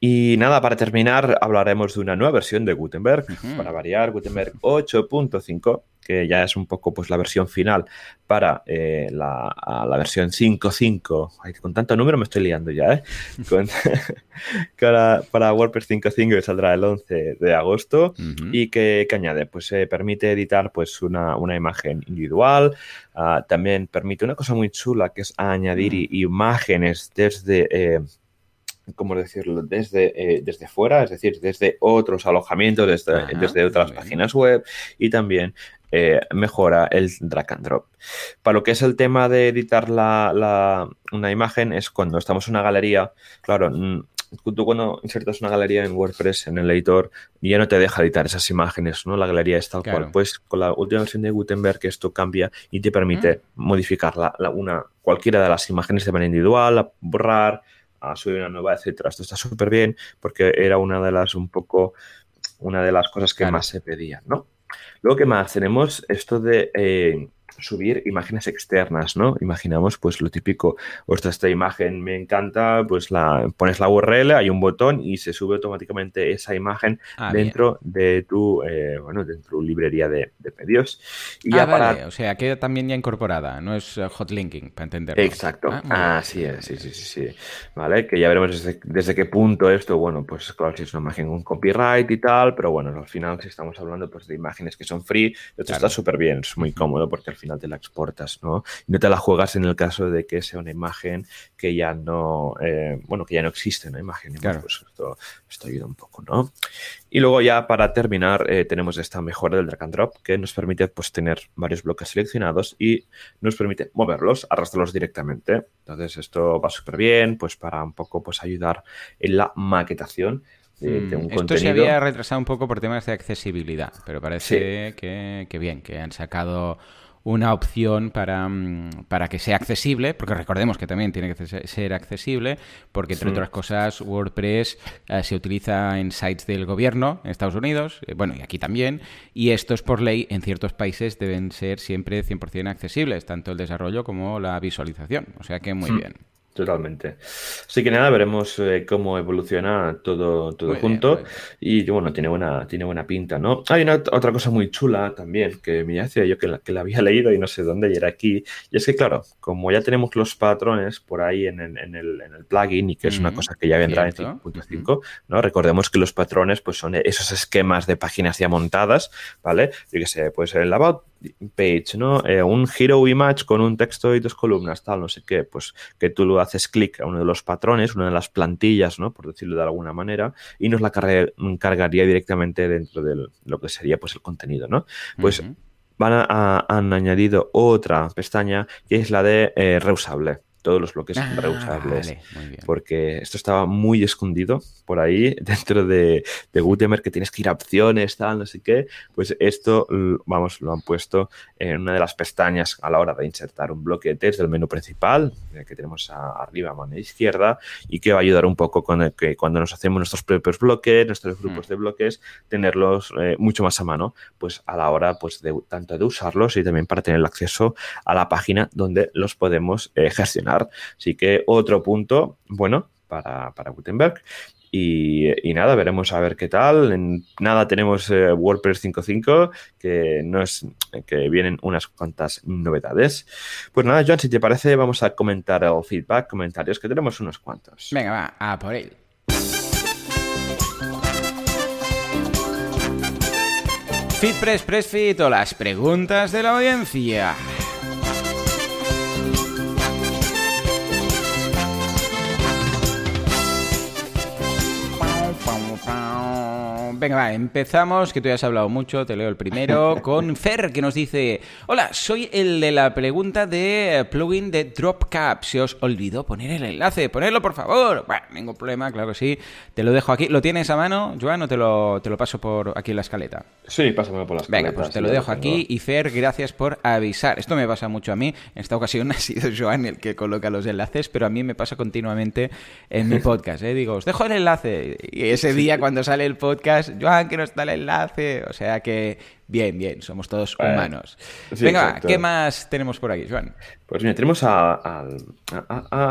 Y nada, para terminar, hablaremos de una nueva versión de Gutenberg. Para variar, Gutenberg 8.5, que ya es un poco pues la versión final para eh, la, la versión 5.5. Ay, con tanto número me estoy liando ya, ¿eh? Con- para, para WordPress 5.5 que saldrá el 11 de agosto. ¿Y que, añade? Pues eh, permite editar pues, una, una imagen individual. ah, también permite una cosa muy chula que es añadir Mm. imágenes desde, ¿cómo decirlo? Desde, eh, desde fuera, es decir, desde otros alojamientos, desde, Ajá, desde otras bien. páginas web y también eh, mejora el drag and drop. Para lo que es el tema de editar la, la- una imagen es cuando estamos en una galería, claro, mm, tú cuando insertas una galería en WordPress, en el editor, ya no te deja editar esas imágenes, ¿no? La galería es tal Claro. cual. Pues con la última versión de Gutenberg esto cambia y te permite modificar la, la- una, cualquiera de las imágenes de manera individual, borrar, a subir una nueva, etcétera. Esto está súper bien porque era una de las un poco una de las cosas que Claro. más se pedían, ¿no? Luego, ¿qué más? Tenemos esto de eh, subir imágenes externas, ¿no? Imaginamos, pues, lo típico, ostras, esta imagen me encanta, pues la pones la URL, hay un botón y se sube automáticamente esa imagen Ah, bien. dentro de tu, eh, bueno, de tu librería de, de pedidos. Y Ah, ya vale, para... o sea, queda también ya incorporada, no es eh, hot linking, para entenderlo. Exacto, Ah, así es, sí, sí, sí, sí. Vale, que ya veremos desde, desde qué punto esto, bueno, pues claro, si es una imagen con copyright y tal, pero bueno, al final si estamos hablando pues de imágenes que son free, esto Claro. está súper bien, es muy cómodo porque al final te la exportas, ¿no? Y no te la juegas en el caso de que sea una imagen que ya no, eh, bueno, que ya no existe, ¿no? Imagen, Claro. pues esto, esto ayuda un poco, ¿no? Y luego ya para terminar eh, tenemos esta mejora del drag and drop que nos permite pues tener varios bloques seleccionados y nos permite moverlos, arrastrarlos directamente. Entonces esto va súper bien pues para un poco pues ayudar en la maquetación de, de Mm, un Esto contenido. se había retrasado un poco por temas de accesibilidad, pero parece que, que bien, que han sacado una opción para, mm, para que sea accesible, porque recordemos que también tiene que se- ser accesible, porque entre otras cosas WordPress eh, se utiliza en sites del gobierno en Estados Unidos, eh, bueno, y aquí también, y estos por ley en ciertos países deben ser siempre 100% accesibles, tanto el desarrollo como la visualización, o sea que muy bien. Totalmente. Así que nada, veremos eh, cómo evoluciona todo, todo Muy junto. bien. Y bueno, tiene buena, tiene buena pinta, ¿no? Hay una, otra cosa muy chula también que me decía yo que la, que la había leído y no sé dónde y era aquí. Y es que, claro, como ya tenemos los patrones por ahí en, el- en el, en el plugin y que es una Ujú, cosa que ya vendrá cierto. en 5.5, ¿no? Recordemos que los patrones pues son esos esquemas de páginas ya montadas, ¿vale? Yo qué sé, pues el about page, ¿no? Eh, un hero image con un texto y dos columnas, tal, no sé qué, pues que tú lo haces clic a uno de los patrones, una de las plantillas, ¿no? Por decirlo de alguna manera, y nos la cargaría directamente dentro de lo que sería pues el contenido, ¿no? Pues van a, a- han añadido otra pestaña que es la de eh, reusable. Todos los bloques Ah, reusables. vale, muy bien. Porque esto estaba muy escondido por ahí dentro de, de Gutenberg, que tienes que ir a opciones, tal, no sé qué. Pues esto, vamos, lo han puesto en una de las pestañas a la hora de insertar un bloque de text del menú principal, que tenemos arriba a mano izquierda, y que va a ayudar un poco con el que cuando nos hacemos nuestros propios bloques, nuestros grupos Mm. de bloques, tenerlos eh, mucho más a mano, pues a la hora pues de tanto de usarlos y también para tener el acceso a la página donde los podemos eh, gestionar. Así que otro punto, bueno, para, para Gutenberg. Y, nada, veremos a ver qué tal. En nada, tenemos eh, WordPress 5.5, que no es que vienen unas cuantas novedades. Pues nada, John, si te parece, vamos a comentar el feedback, comentarios, que tenemos unos cuantos. Venga, va, a por él. FeedPress, PressFit o las preguntas de la audiencia. Venga, va, empezamos, que tú ya has hablado mucho, te leo el primero, con Fer, que nos dice, hola, soy el de la pregunta de plugin de DropCap, se os olvidó poner el enlace, ponedlo por favor. Bueno, ningún problema, claro que sí, te lo dejo aquí. ¿Lo tienes a mano, Joan, o te lo, te lo paso por aquí en la escaleta? Sí, pásame por la escaleta. Venga, pues te lo dejo aquí y Fer, gracias por avisar. Esto me pasa mucho a mí, en esta ocasión ha sido Joan el que coloca los enlaces, pero a mí me pasa continuamente en mi podcast, ¿eh? Digo, os dejo el enlace y ese día cuando sale el podcast Joan, que no está el enlace. O sea que, bien, bien, somos todos humanos. Venga, ¿qué más tenemos por aquí, Joan? Pues mira, tenemos a,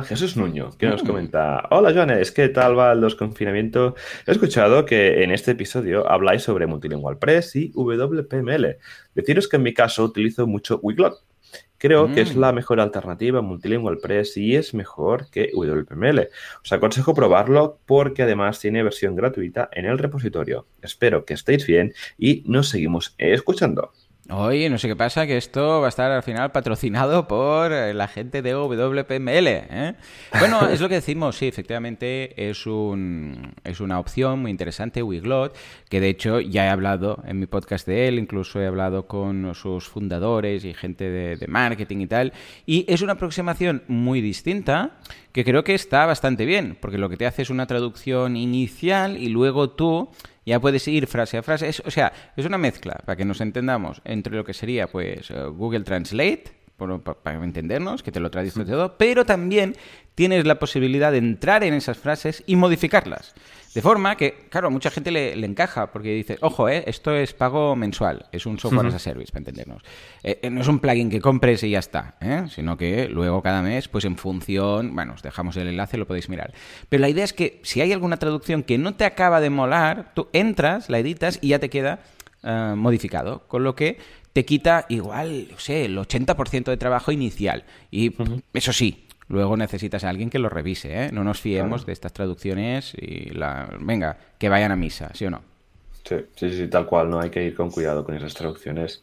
Jesús Nuño, que nos mm. comenta: Hola, Joan, es que tal va el desconfinamiento. He escuchado que en este episodio habláis sobre Multilingual Press y WPML. Deciros que en mi caso utilizo mucho Wiglot Creo que es mm. la mejor alternativa Multilingual Press y es mejor que WPML. Os aconsejo probarlo porque además tiene versión gratuita en el repositorio. Espero que estéis bien y nos seguimos escuchando. Oye, no sé qué pasa, que esto va a estar al final patrocinado por eh, la gente de WPML. ¿eh? Bueno, es lo que decimos, sí, efectivamente es, un, es una opción muy interesante, Wiglot, que de hecho ya he hablado en mi podcast de él, incluso he hablado con sus fundadores y gente de marketing y tal, y es una aproximación muy distinta que creo que está bastante bien, porque lo que te hace es una traducción inicial y luego tú ya puedes ir frase a frase. o sea, es una mezcla, para que nos entendamos, entre lo que sería pues eh, Google Translate, para entendernos, que te lo traduce todo, pero también tienes la posibilidad de entrar en esas frases y modificarlas. De forma que, claro, a mucha gente le, encaja, porque dice, ojo, eh, esto es pago mensual, es un software as a service, para entendernos. Eh, eh, no es un plugin que compres y ya está, sino que luego cada mes, pues en función, bueno, os dejamos el enlace, lo podéis mirar. Pero la idea es que si hay alguna traducción que no te acaba de molar, tú entras, la editas y ya te queda modificado, con lo que te quita igual, no sé, el 80% de trabajo inicial. Y eso sí, luego necesitas a alguien que lo revise, ¿eh? No nos fiemos de estas traducciones y la... Venga, que vayan a misa, ¿sí o no? Sí, sí, sí, tal cual, ¿no? Hay que ir con cuidado con esas traducciones.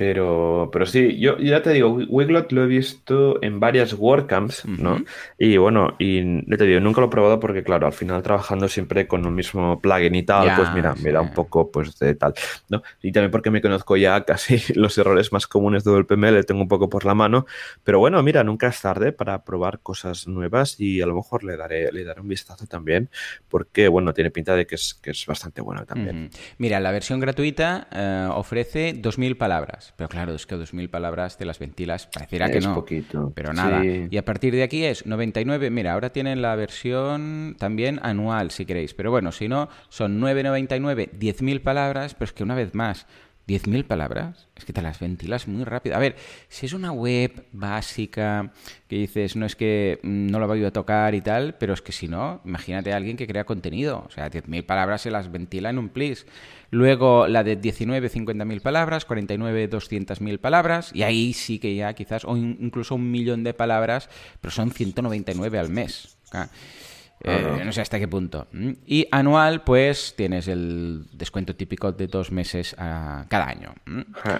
Pero, pero sí, yo ya te digo, Wiglot lo he visto en varias WordCamps, ¿no? Y bueno, y te digo, nunca lo he probado porque, claro, al final trabajando siempre con el mismo plugin y tal, pues mira, me da un poco pues de tal, ¿no? Y también porque me conozco ya casi los errores más comunes de WPML, tengo un poco por la mano, pero bueno, mira, nunca es tarde para probar cosas nuevas y a lo mejor le daré, le daré un vistazo también, porque, bueno, tiene pinta de que es, que es bastante bueno también. Mira, la versión gratuita eh, ofrece 2.000 palabras. Pero claro, es que 2.000 palabras de las ventilas pareciera que no. poquito. Pero nada. Y a partir de aquí es 99. Mira, ahora tienen la versión también anual, si queréis. Pero bueno, si no, son 9.99, 10.000 palabras, pero es que una vez más, 10.000 palabras, es que te las ventilas muy rápido. A ver, si es una web básica que dices, no es que mm, no lo voy a tocar y tal, pero es que si no, imagínate a alguien que crea contenido. O sea, 10.000 palabras se las ventila en un plis. Luego la de 19, 50.000 palabras, 49, 200.000 palabras, y ahí sí que ya quizás, o incluso un millón de palabras, pero son 199 al mes. Eh, no sé hasta qué punto. Y anual, pues tienes el descuento típico de dos meses a cada año.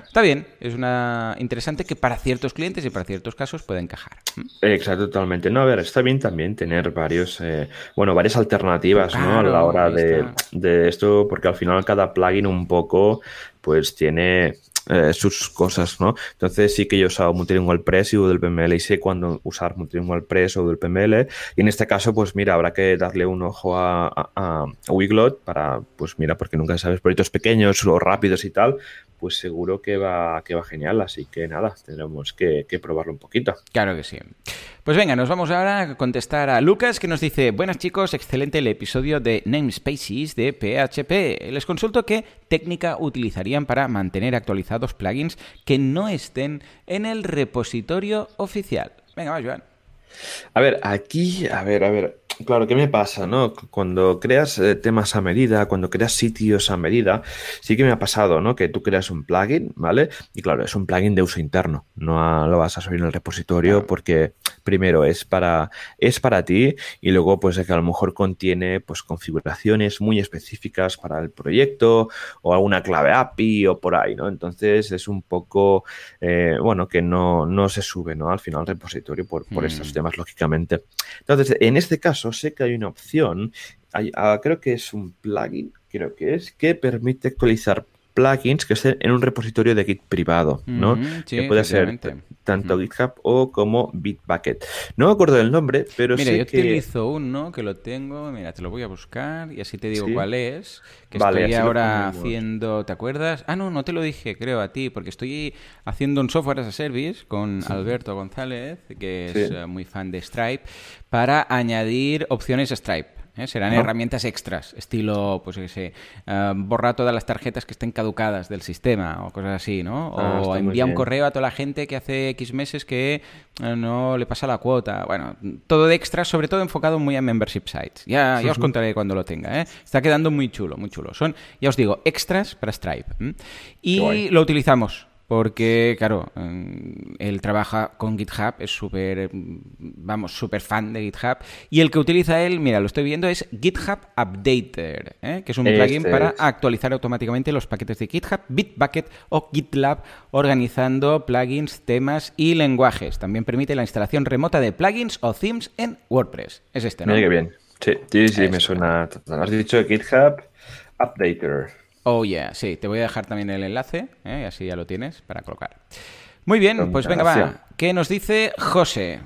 Está bien, es una interesante que para ciertos clientes y para ciertos casos puede encajar. Exacto, totalmente. No, a ver, está bien también tener varios, eh, bueno, varias alternativas, ¿no? A la hora de, de, esto, porque al final cada plugin un poco, pues tiene eh, sus cosas, ¿no? Entonces sí que yo usado Multilingual Press y PML y sé cuándo usar Multilingual Press o PML y en este caso, pues mira, habrá que darle un ojo a, a, Wiglot para, pues mira, porque nunca sabes, proyectos pequeños o rápidos y tal, pues seguro que va, que va genial. Así que nada, tendremos que, probarlo un poquito. Claro que sí. Pues venga, nos vamos ahora a contestar a Lucas que nos dice, buenas chicos, excelente el episodio de Namespaces de PHP. Les consulto qué técnica utilizarían para mantener actualizados plugins que no estén en el repositorio oficial. Venga, va, Joan. A ver, aquí, a ver, a ver. Claro, ¿qué me pasa, no? Cuando creas eh, temas a medida, cuando creas sitios a medida, sí que me ha pasado, ¿no? Que tú creas un plugin, ¿vale? Y claro, es un plugin de uso interno, no lo vas a subir en el repositorio porque primero es para es para ti y luego pues es que a lo mejor contiene pues configuraciones muy específicas para el proyecto o alguna clave API o por ahí, ¿no? Entonces es un poco eh, bueno que no, no se sube, ¿no? Al final al repositorio por, por estos mm. temas, lógicamente. Entonces, en este caso sé que hay una opción, ah, creo que es un plugin, creo que es, que permite actualizar plugins que estén en un repositorio de Git privado, ¿no? que puede ser tanto GitHub o como Bitbucket. No me acuerdo del nombre, pero mira, sé yo que... utilizo uno que lo tengo, mira, te lo voy a buscar y así te digo cuál es, que estoy ahora haciendo, ¿te acuerdas? Ah, no, no te lo dije, creo, a ti, porque estoy haciendo un software as a service con Alberto González, que es eh, muy fan de Stripe, para añadir opciones a Stripe. ¿Eh? Serán herramientas extras, estilo, pues que sé, uh, borra todas las tarjetas que estén caducadas del sistema o cosas así, ¿no? Ah, o envía un correo a toda la gente que hace X meses que eh, no le pasa la cuota. Bueno, todo de extras, sobre todo enfocado muy a membership sites. Ya, ya os contaré cuando lo tenga, ¿eh? Está quedando muy chulo, muy chulo. Son, ya os digo, extras para Stripe. Y lo utilizamos porque, claro, él trabaja con GitHub, es súper, vamos, súper fan de GitHub, y el que utiliza él, mira, lo estoy viendo, es GitHub Updater, ¿eh? que es un plugin para actualizar automáticamente los paquetes de GitHub, Bitbucket o GitLab, organizando plugins, temas y lenguajes. También permite la instalación remota de plugins o themes en WordPress. Es este, ¿no? Mira qué bien. Sí, sí, sí me suena. Has dicho GitHub Updater. Oh, yeah, sí, te voy a dejar también el enlace, ¿eh? así ya lo tienes para colocar. Muy bien, pues venga, va. ¿Qué nos dice José?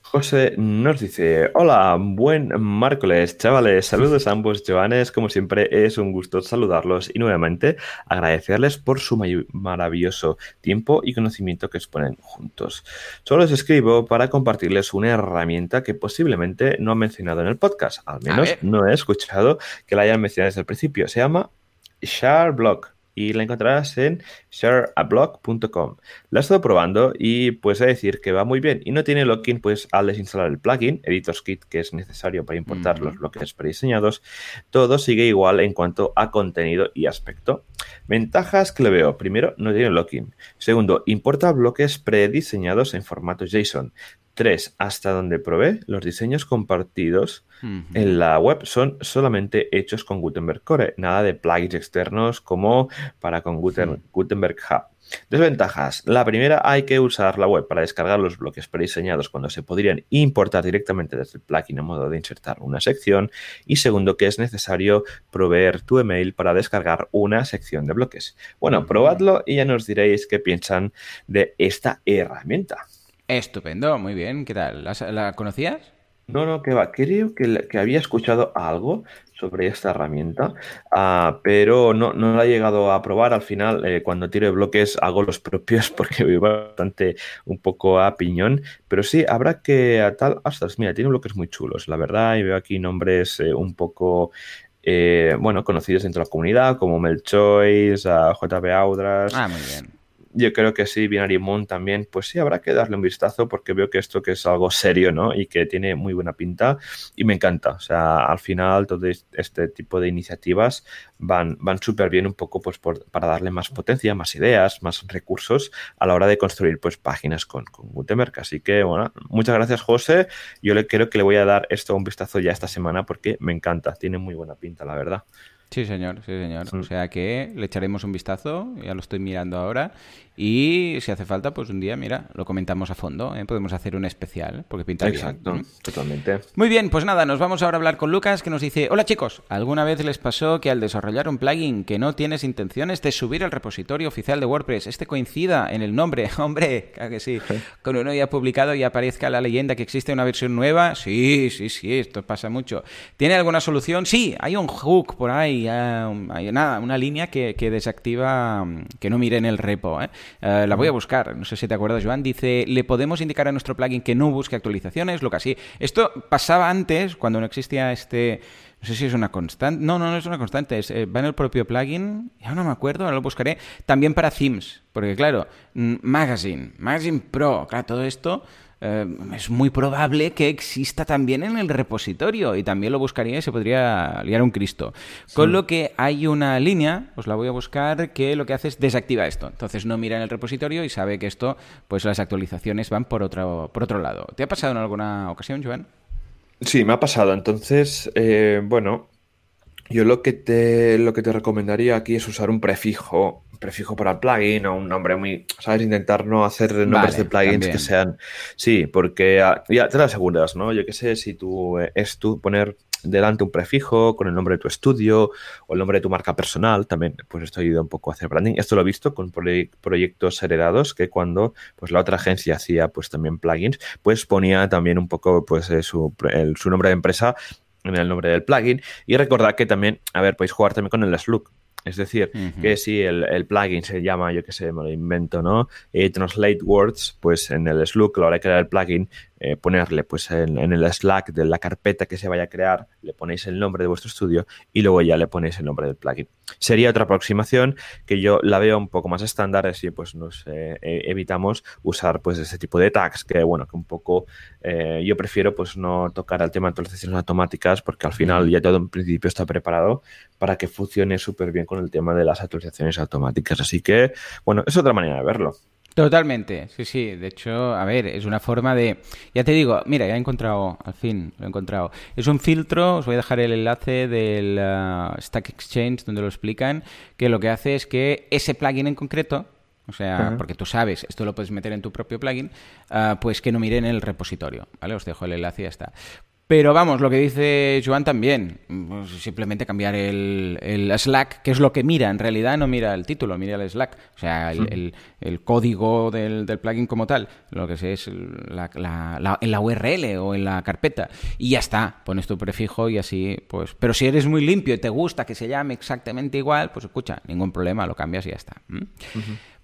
José nos dice, hola, buen miércoles, chavales, saludos a ambos Joanes, como siempre es un gusto saludarlos y nuevamente agradecerles por su maravilloso tiempo y conocimiento que exponen juntos. Solo os escribo para compartirles una herramienta que posiblemente no han mencionado en el podcast, al menos no he escuchado que la hayan mencionado desde el principio, se llama ShareBlock y la encontrarás en shareablog.com. La he estado probando y pues a decir que va muy bien y no tiene login pues al desinstalar el plugin, Editors Kit, que es necesario para importar los bloques prediseñados, todo sigue igual en cuanto a contenido y aspecto. Ventajas que le veo. Primero, no tiene login. Segundo, importa bloques prediseñados en formato JSON. Tres, hasta donde probé, los diseños compartidos en la web son solamente hechos con Gutenberg Core, nada de plugins externos como para con Gutenberg Hub. Desventajas. La primera, hay que usar la web para descargar los bloques prediseñados cuando se podrían importar directamente desde el plugin a modo de insertar una sección. Y segundo, que es necesario proveer tu email para descargar una sección de bloques. Bueno, probadlo y ya nos diréis qué piensan de esta herramienta. Estupendo, muy bien. ¿Qué tal? ¿La, conocías? No, no, que va. Creo que, que, había escuchado algo sobre esta herramienta, ah, pero no, no la he llegado a probar. Al final, eh, cuando tiro de bloques, hago los propios porque voy bastante un poco a piñón. Pero sí, habrá que a tal. Ostras, mira, tiene bloques muy chulos, la verdad. Y veo aquí nombres eh, un poco. Eh, bueno, conocidos dentro de la comunidad, como Melchoice, JB Audras. Ah, muy bien yo creo que sí, Binary Moon también, pues sí, habrá que darle un vistazo porque veo que esto que es algo serio, ¿no? Y que tiene muy buena pinta y me encanta. O sea, al final todo este tipo de iniciativas van, van súper bien un poco pues para darle más potencia, más ideas, más recursos a la hora de construir pues páginas con, con Gutenberg. Así que, bueno, muchas gracias José. Yo le creo que le voy a dar esto un vistazo ya esta semana porque me encanta, tiene muy buena pinta, la verdad. Sí, señor, sí, señor. O sea que le echaremos un vistazo, ya lo estoy mirando ahora, y si hace falta, pues un día, mira, lo comentamos a fondo, ¿eh? podemos hacer un especial, porque pinta Exacto, bien. totalmente. Muy bien, pues nada, nos vamos ahora a hablar con Lucas, que nos dice, hola chicos, ¿alguna vez les pasó que al desarrollar un plugin que no tienes intenciones de subir al repositorio oficial de WordPress, este coincida en el nombre, hombre, claro que sí, con uno ya publicado y aparezca la leyenda que existe una versión nueva? Sí, sí, sí, esto pasa mucho. ¿Tiene alguna solución? Sí, hay un hook por ahí, hay nada, una línea que, que desactiva, que no mire en el repo, ¿eh? Eh, la voy a buscar, no sé si te acuerdas, Joan. Dice, le podemos indicar a nuestro plugin que no busque actualizaciones, lo que así. Esto pasaba antes, cuando no existía este... No sé si es una constante. No, no, no es una constante. Eh, va en el propio plugin. Ya no me acuerdo, ahora lo buscaré. También para themes. Porque, claro, mm, Magazine, Magazine Pro, claro, todo esto eh, es muy probable que exista también en el repositorio y también lo buscaría y se podría liar un Cristo. Con lo que hay una línea, os la voy a buscar, que lo que hace es desactiva esto. Entonces no mira en el repositorio y sabe que esto, pues las actualizaciones van por otro, por otro lado. ¿Te ha pasado en alguna ocasión, Joan? Sí, me ha pasado. Entonces, eh, bueno, yo lo que te, lo que te recomendaría aquí es usar un prefijo, prefijo para el plugin o un nombre muy, ¿sabes? Intentar no hacer nombres de plugins que sean, sí, porque ah, ya te lo aseguras, ¿no? Yo qué sé, si tú eh, es tú poner delante un prefijo con el nombre de tu estudio o el nombre de tu marca personal, también pues esto ayuda un poco a hacer branding. Esto lo he visto con proyectos heredados que cuando pues la otra agencia hacía pues también plugins, pues ponía también un poco pues eh, su, su nombre de empresa en el nombre del plugin. Y recordad que también, a ver, podéis jugar también con el slug. Es decir, que si el, plugin se llama, yo qué sé, me lo invento, ¿no? Eh, Translate Words, pues en el slug, a la hora de crear el plugin, eh, ponerle pues en, el Slack de la carpeta que se vaya a crear, le ponéis el nombre de vuestro estudio y luego ya le ponéis el nombre del plugin. Sería otra aproximación que yo la veo un poco más estándar, así pues nos eh, evitamos usar pues ese tipo de tags que bueno, que un poco eh, yo prefiero pues no tocar al tema de actualizaciones automáticas porque al final ya todo en principio está preparado para que funcione súper bien con el tema de las actualizaciones automáticas. Así que bueno, es otra manera de verlo. Totalmente, sí, sí. De hecho, a ver, es una forma de... Ya te digo, mira, ya he encontrado, al fin, lo he encontrado. Es un filtro, os voy a dejar el enlace del uh, Stack Exchange donde lo explican, que lo que hace es que ese plugin en concreto, o sea, porque tú sabes, esto lo puedes meter en tu propio plugin, uh, pues que no mire en el repositorio, ¿vale? Os dejo el enlace y ya está. Pero vamos, lo que dice Joan también, pues simplemente cambiar el, Slack, que es lo que mira, en realidad no mira el título, mira el Slack, o sea, el, código del, plugin como tal, lo que sé es la, en la URL o en la carpeta, y ya está, pones tu prefijo y así, pues, pero si eres muy limpio y te gusta que se llame exactamente igual, pues escucha, ningún problema, lo cambias y ya está.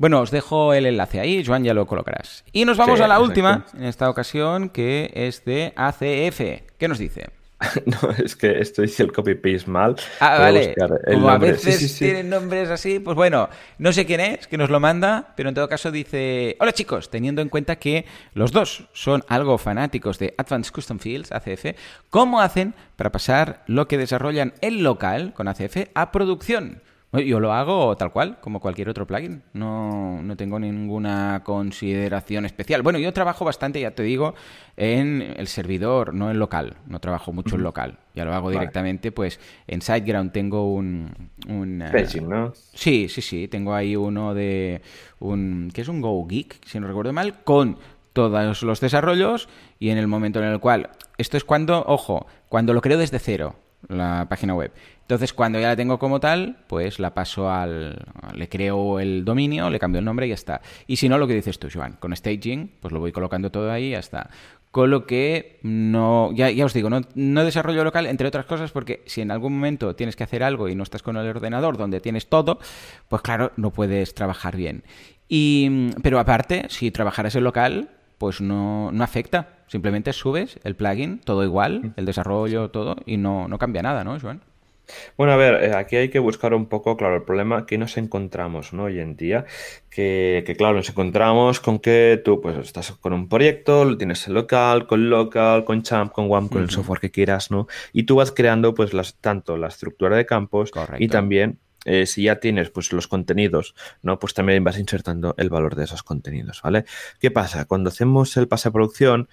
Bueno, os dejo el enlace ahí, Joan ya lo colocarás. Y nos vamos a la última, en esta ocasión, que es de ACF. ¿Qué nos dice? no, es que esto dice el copy-paste mal. Ah, vale. Como a veces tienen nombres así, pues bueno, no sé quién es, que nos lo manda, pero en todo caso dice, hola chicos, teniendo en cuenta que los dos son algo fanáticos de Advanced Custom Fields, ACF, ¿cómo hacen para pasar lo que desarrollan en local con ACF a producción? Yo lo hago tal cual, como cualquier otro plugin. No, no, tengo ninguna consideración especial. Bueno, yo trabajo bastante, ya te digo, en el servidor, no en local. No trabajo mucho en local. Ya lo hago directamente, pues en SiteGround tengo un... un eh, ¿no? Sí, sí, sí. Tengo ahí uno de... un que es un GoGeek, si no recuerdo mal, con todos los desarrollos y en el momento en el cual... Esto es cuando, ojo, cuando lo creo desde cero la página web. Entonces, cuando ya la tengo como tal, pues la paso al... Le creo el dominio, le cambio el nombre y ya está. Y si no, lo que dices tú, Joan, con staging, pues lo voy colocando todo ahí y ya está. Con lo que no... Ya, ya os digo, no, no desarrollo local, entre otras cosas, porque si en algún momento tienes que hacer algo y no estás con el ordenador donde tienes todo, pues claro, no puedes trabajar bien. Y, pero aparte, si trabajaras en local, pues no, no afecta. Simplemente subes el plugin, todo igual, el desarrollo, todo, y no, no cambia nada, ¿no, Joan? Bueno, a ver, eh, aquí hay que buscar un poco, claro, el problema que nos encontramos ¿no? hoy en día, que, claro, nos encontramos con que tú pues estás con un proyecto, lo tienes en local, con local, con champ, con WAM, con el software que quieras, ¿no? Y tú vas creando pues las, tanto la estructura de campos y también eh, si ya tienes pues los contenidos, ¿no? Pues también vas insertando el valor de esos contenidos, ¿vale? ¿Qué pasa? Cuando hacemos el pase a producción,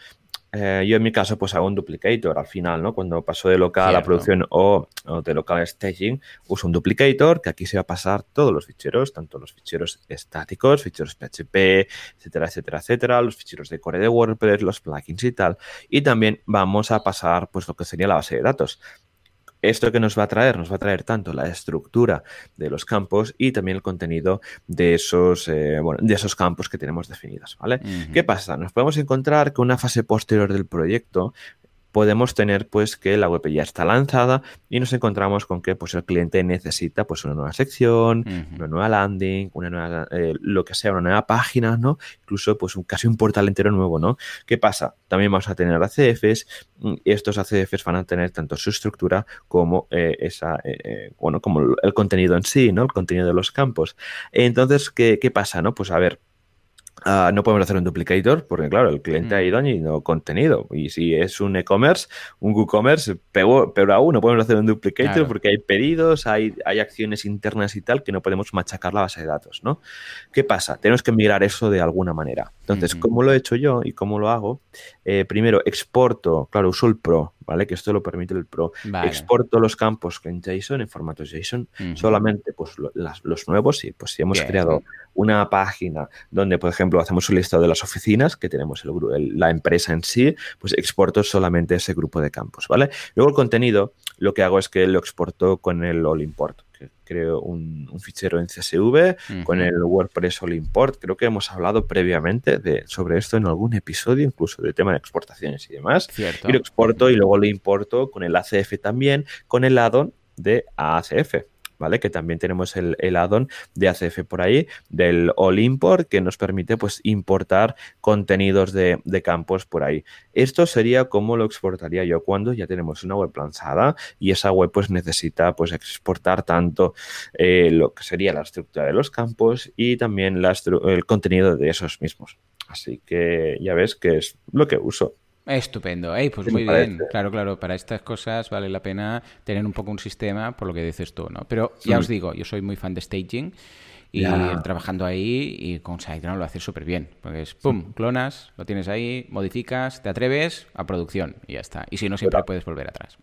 eh, yo en mi caso pues hago un duplicator al final, ¿no? Cuando paso de local a producción o, de local a staging, uso un duplicator que aquí se va a pasar todos los ficheros, tanto los ficheros estáticos, ficheros PHP, etcétera, etcétera, etcétera, los ficheros de core de WordPress, los plugins y tal. Y también vamos a pasar pues lo que sería la base de datos. ¿Esto que nos va a traer? Nos va a traer tanto la estructura de los campos y también el contenido de esos, eh, de esos campos que tenemos definidos, ¿vale? ¿Qué pasa? Nos podemos encontrar que una fase posterior del proyecto podemos tener pues que la web ya está lanzada y nos encontramos con que pues el cliente necesita pues una nueva sección, una nueva landing, una nueva, eh, lo que sea, una nueva página, ¿no? Incluso pues un, casi un portal entero nuevo, ¿no? ¿Qué pasa? También vamos a tener ACFs y estos ACFs van a tener tanto su estructura como eh, esa, eh, bueno, como el contenido en sí, ¿no? El contenido de los campos. Entonces, ¿qué, qué pasa, no? Pues a ver, Ah, no podemos hacer un duplicator porque, claro, el cliente ha ido añadiendo contenido. Y si es un e-commerce, un WooCommerce, pero, pero aún no podemos hacer un duplicator porque hay pedidos, hay, hay acciones internas y tal que no podemos machacar la base de datos, ¿no? ¿Qué pasa? Tenemos que migrar eso de alguna manera. Entonces, ¿cómo lo he hecho yo y cómo lo hago? Eh, primero, exporto, claro, uso el Pro, ¿vale? Que esto lo permite el Pro. Exporto los campos en JSON, en formato JSON, solamente pues los nuevos, y pues si hemos creado una página donde, por ejemplo, hacemos un listado de las oficinas que tenemos el, la empresa en sí, pues exporto solamente ese grupo de campos, ¿vale? Luego el contenido, lo que hago es que lo exporto con el All Import creo un, fichero en CSV con el WordPress All Import. Creo que hemos hablado previamente de, sobre esto en algún episodio, incluso de tema de exportaciones y demás. Y lo exporto y luego lo importo con el ACF también, con el addon de ACF. ¿Vale? Que también tenemos el, el add-on de ACF por ahí, del All Import, que nos permite pues importar contenidos de, campos por ahí. Esto sería como lo exportaría yo cuando ya tenemos una web lanzada y esa web pues necesita pues exportar tanto eh, lo que sería la estructura de los campos y también el contenido de esos mismos. Así que ya ves que es lo que uso. Estupendo. pues muy bien. Claro, claro, para estas cosas vale la pena tener un poco un sistema, por lo que dices tú, ¿no? Pero ya os digo, yo soy muy fan de staging y trabajando ahí y con SiteGround lo haces súper bien. Porque es, pum, clonas, lo tienes ahí, modificas, te atreves a producción y ya está. Y si no, siempre puedes volver atrás.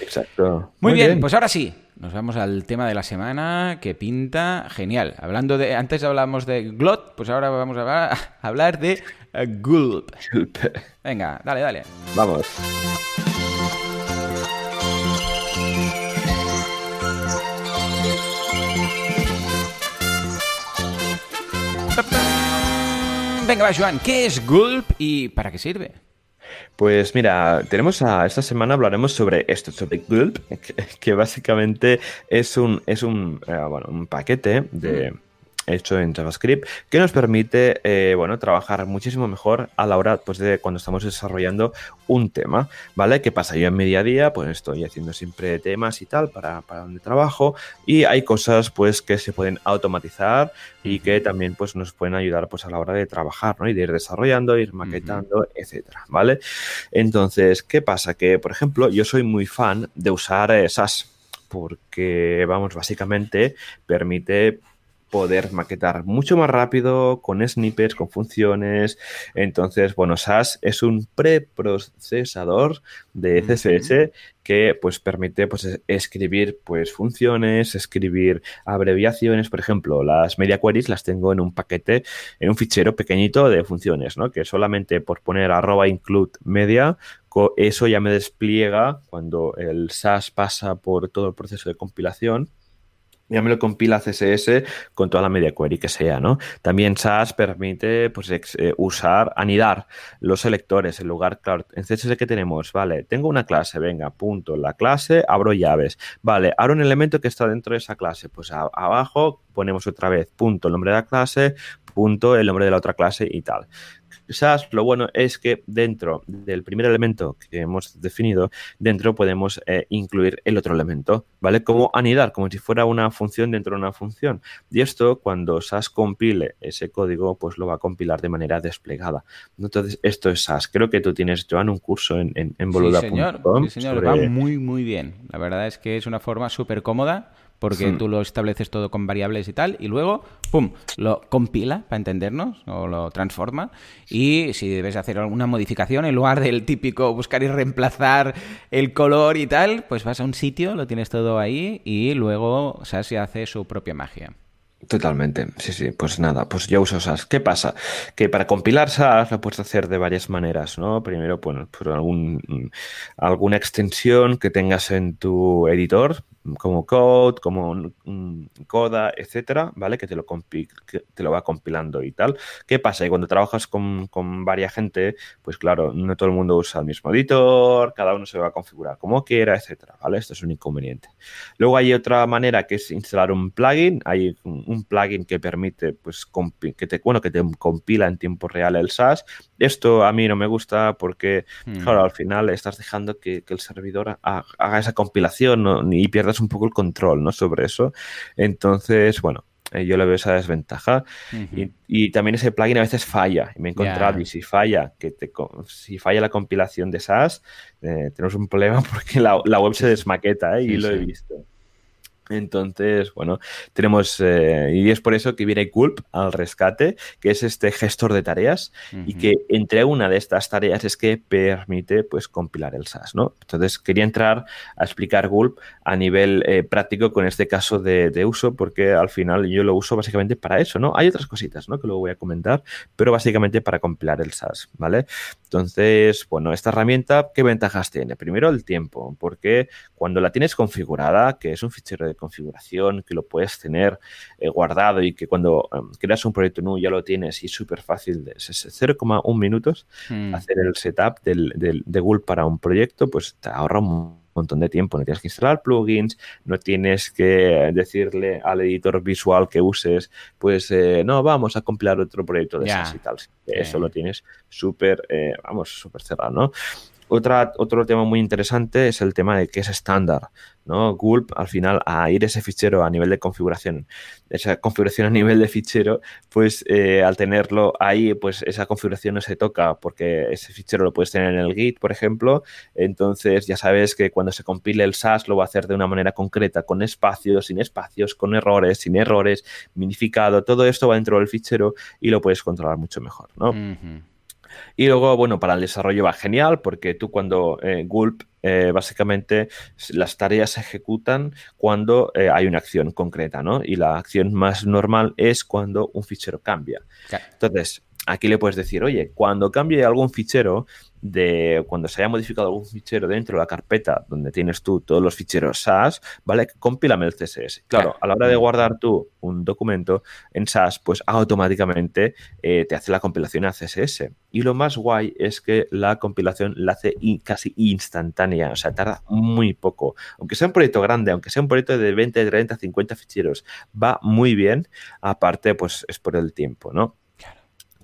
Exacto. Muy, bien, pues ahora sí, nos vamos al tema de la semana que pinta genial. Hablando de, antes hablábamos de Glot, pues ahora vamos a hablar de Gulp. Venga, dale, dale. Vamos. Venga, va, Joan, ¿qué es Gulp y para qué sirve? Pues mira, tenemos a, esta semana hablaremos sobre esto, sobre Gulp, que, básicamente es un, es un, eh, bueno, un paquete de, mm hecho en JavaScript, que nos permite eh, bueno, trabajar muchísimo mejor a la hora pues, de cuando estamos desarrollando un tema, ¿vale? ¿Qué pasa? Yo en mi día a día pues estoy haciendo siempre temas y tal para, para donde trabajo y hay cosas pues que se pueden automatizar y que también pues nos pueden ayudar pues a la hora de trabajar, ¿no? Y de ir desarrollando, ir maquetando, etcétera, ¿vale? Entonces, ¿qué pasa? Que, por ejemplo, yo soy muy fan de usar eh, SAS porque, vamos, básicamente permite poder maquetar mucho más rápido con snippets, con funciones. Entonces, bueno, SAS es un preprocesador de CSS que pues permite pues escribir pues funciones, escribir abreviaciones, por ejemplo, las media queries las tengo en un paquete, en un fichero pequeñito de funciones, ¿no? Que solamente por poner arroba include media eso ya me despliega cuando el SAS pasa por todo el proceso de compilación ya me lo compila CSS con toda la media query que sea, ¿no? También SAS permite pues, eh, usar, anidar los selectores en lugar, claro, en CSS que tenemos, vale, tengo una clase, venga, punto, la clase, abro llaves, vale, abro un elemento que está dentro de esa clase, pues abajo ponemos otra vez, punto, el nombre de la clase, punto, el nombre de la otra clase y tal. SAS, lo bueno es que dentro del primer elemento que hemos definido, dentro podemos eh, incluir el otro elemento, ¿vale? Como anidar, como si fuera una función dentro de una función. Y esto, cuando SAS compile ese código, pues lo va a compilar de manera desplegada. Entonces, esto es SAS. Creo que tú tienes, Joan, un curso en, en, boluda.com. Sí, señor, va muy, muy bien. La verdad es que es una forma súper cómoda porque hmm. tú lo estableces todo con variables y tal, y luego, ¡pum!, lo compila para entendernos, o lo transforma, y si debes hacer alguna modificación, en lugar del típico buscar y reemplazar el color y tal, pues vas a un sitio, lo tienes todo ahí, y luego SAS hace su propia magia. Totalmente, sí, sí, pues nada, pues yo uso SAS. ¿Qué pasa? Que para compilar SAS lo puedes hacer de varias maneras, ¿no? Primero, pues, por algún, alguna extensión que tengas en tu editor, como Code, como Coda, etcétera, ¿vale? Que te lo, te lo va compilando y tal. ¿Qué pasa? Y cuando trabajas con, con varias gente, pues claro, no todo el mundo usa el mismo editor, cada uno se va a configurar como quiera, etcétera, ¿vale? Esto es un inconveniente. Luego hay otra manera que es instalar un plugin. Hay un plugin que permite, pues, que te, bueno, que te compila en tiempo real el SAS. Esto a mí no me gusta porque, claro, al final estás dejando que, el servidor haga esa compilación y pierdas un poco el control, ¿no? Sobre eso. Entonces, bueno, eh, yo le veo esa desventaja. y, también ese plugin a veces falla. Y me he encontrado, y si falla, que te, si falla la compilación de SAS, eh, tenemos un problema porque la, la web se desmaqueta, ¿eh? y lo he visto. Entonces, bueno, tenemos, eh, y es por eso que viene Gulp al rescate, que es este gestor de tareas, y que entre una de estas tareas es que permite, pues, compilar el SAS, ¿no? Entonces, quería entrar a explicar Gulp a nivel eh, práctico con este caso de, uso, porque al final yo lo uso básicamente para eso, ¿no? Hay otras cositas, ¿no? Que luego voy a comentar, pero básicamente para compilar el SAS, ¿vale? Entonces, bueno, esta herramienta, ¿qué ventajas tiene? Primero, el tiempo, porque cuando la tienes configurada, que es un fichero de configuración, que lo puedes tener eh, guardado y que cuando em, creas un proyecto nuevo ya lo tienes y súper fácil, de 0,1 minutos hmm. hacer el setup del, de Google para un proyecto, pues te ahorra un montón de tiempo. No tienes que instalar plugins, no tienes que decirle al editor visual que uses, pues eh, no, vamos a compilar otro proyecto de esas y tal. Eso lo tienes súper, eh, vamos, súper cerrado, ¿no? Otra, otro tema muy interesante es el tema de que es estándar. ¿no? Gulp, al final, a ir ese fichero a nivel de configuración, esa configuración a nivel de fichero, pues eh, al tenerlo ahí, pues esa configuración no se toca porque ese fichero lo puedes tener en el Git, por ejemplo. Entonces, ya sabes que cuando se compile el SAS lo va a hacer de una manera concreta, con espacios, sin espacios, con errores, sin errores, minificado. Todo esto va dentro del fichero y lo puedes controlar mucho mejor, ¿no? Y luego, bueno, para el desarrollo va genial porque tú cuando eh, Gulp, eh, básicamente las tareas se ejecutan cuando eh, hay una acción concreta, ¿no? Y la acción más normal es cuando un fichero cambia. Entonces, aquí le puedes decir, oye, cuando cambie algún fichero, de cuando se haya modificado algún fichero dentro de la carpeta donde tienes tú todos los ficheros SAS, ¿vale? Compílame el CSS. Claro, a la hora de guardar tú un documento en SAS, pues automáticamente eh, te hace la compilación a CSS. Y lo más guay es que la compilación la hace casi instantánea, o sea, tarda muy poco. Aunque sea un proyecto grande, aunque sea un proyecto de 20, 30, 50 ficheros, va muy bien. Aparte, pues es por el tiempo, ¿no?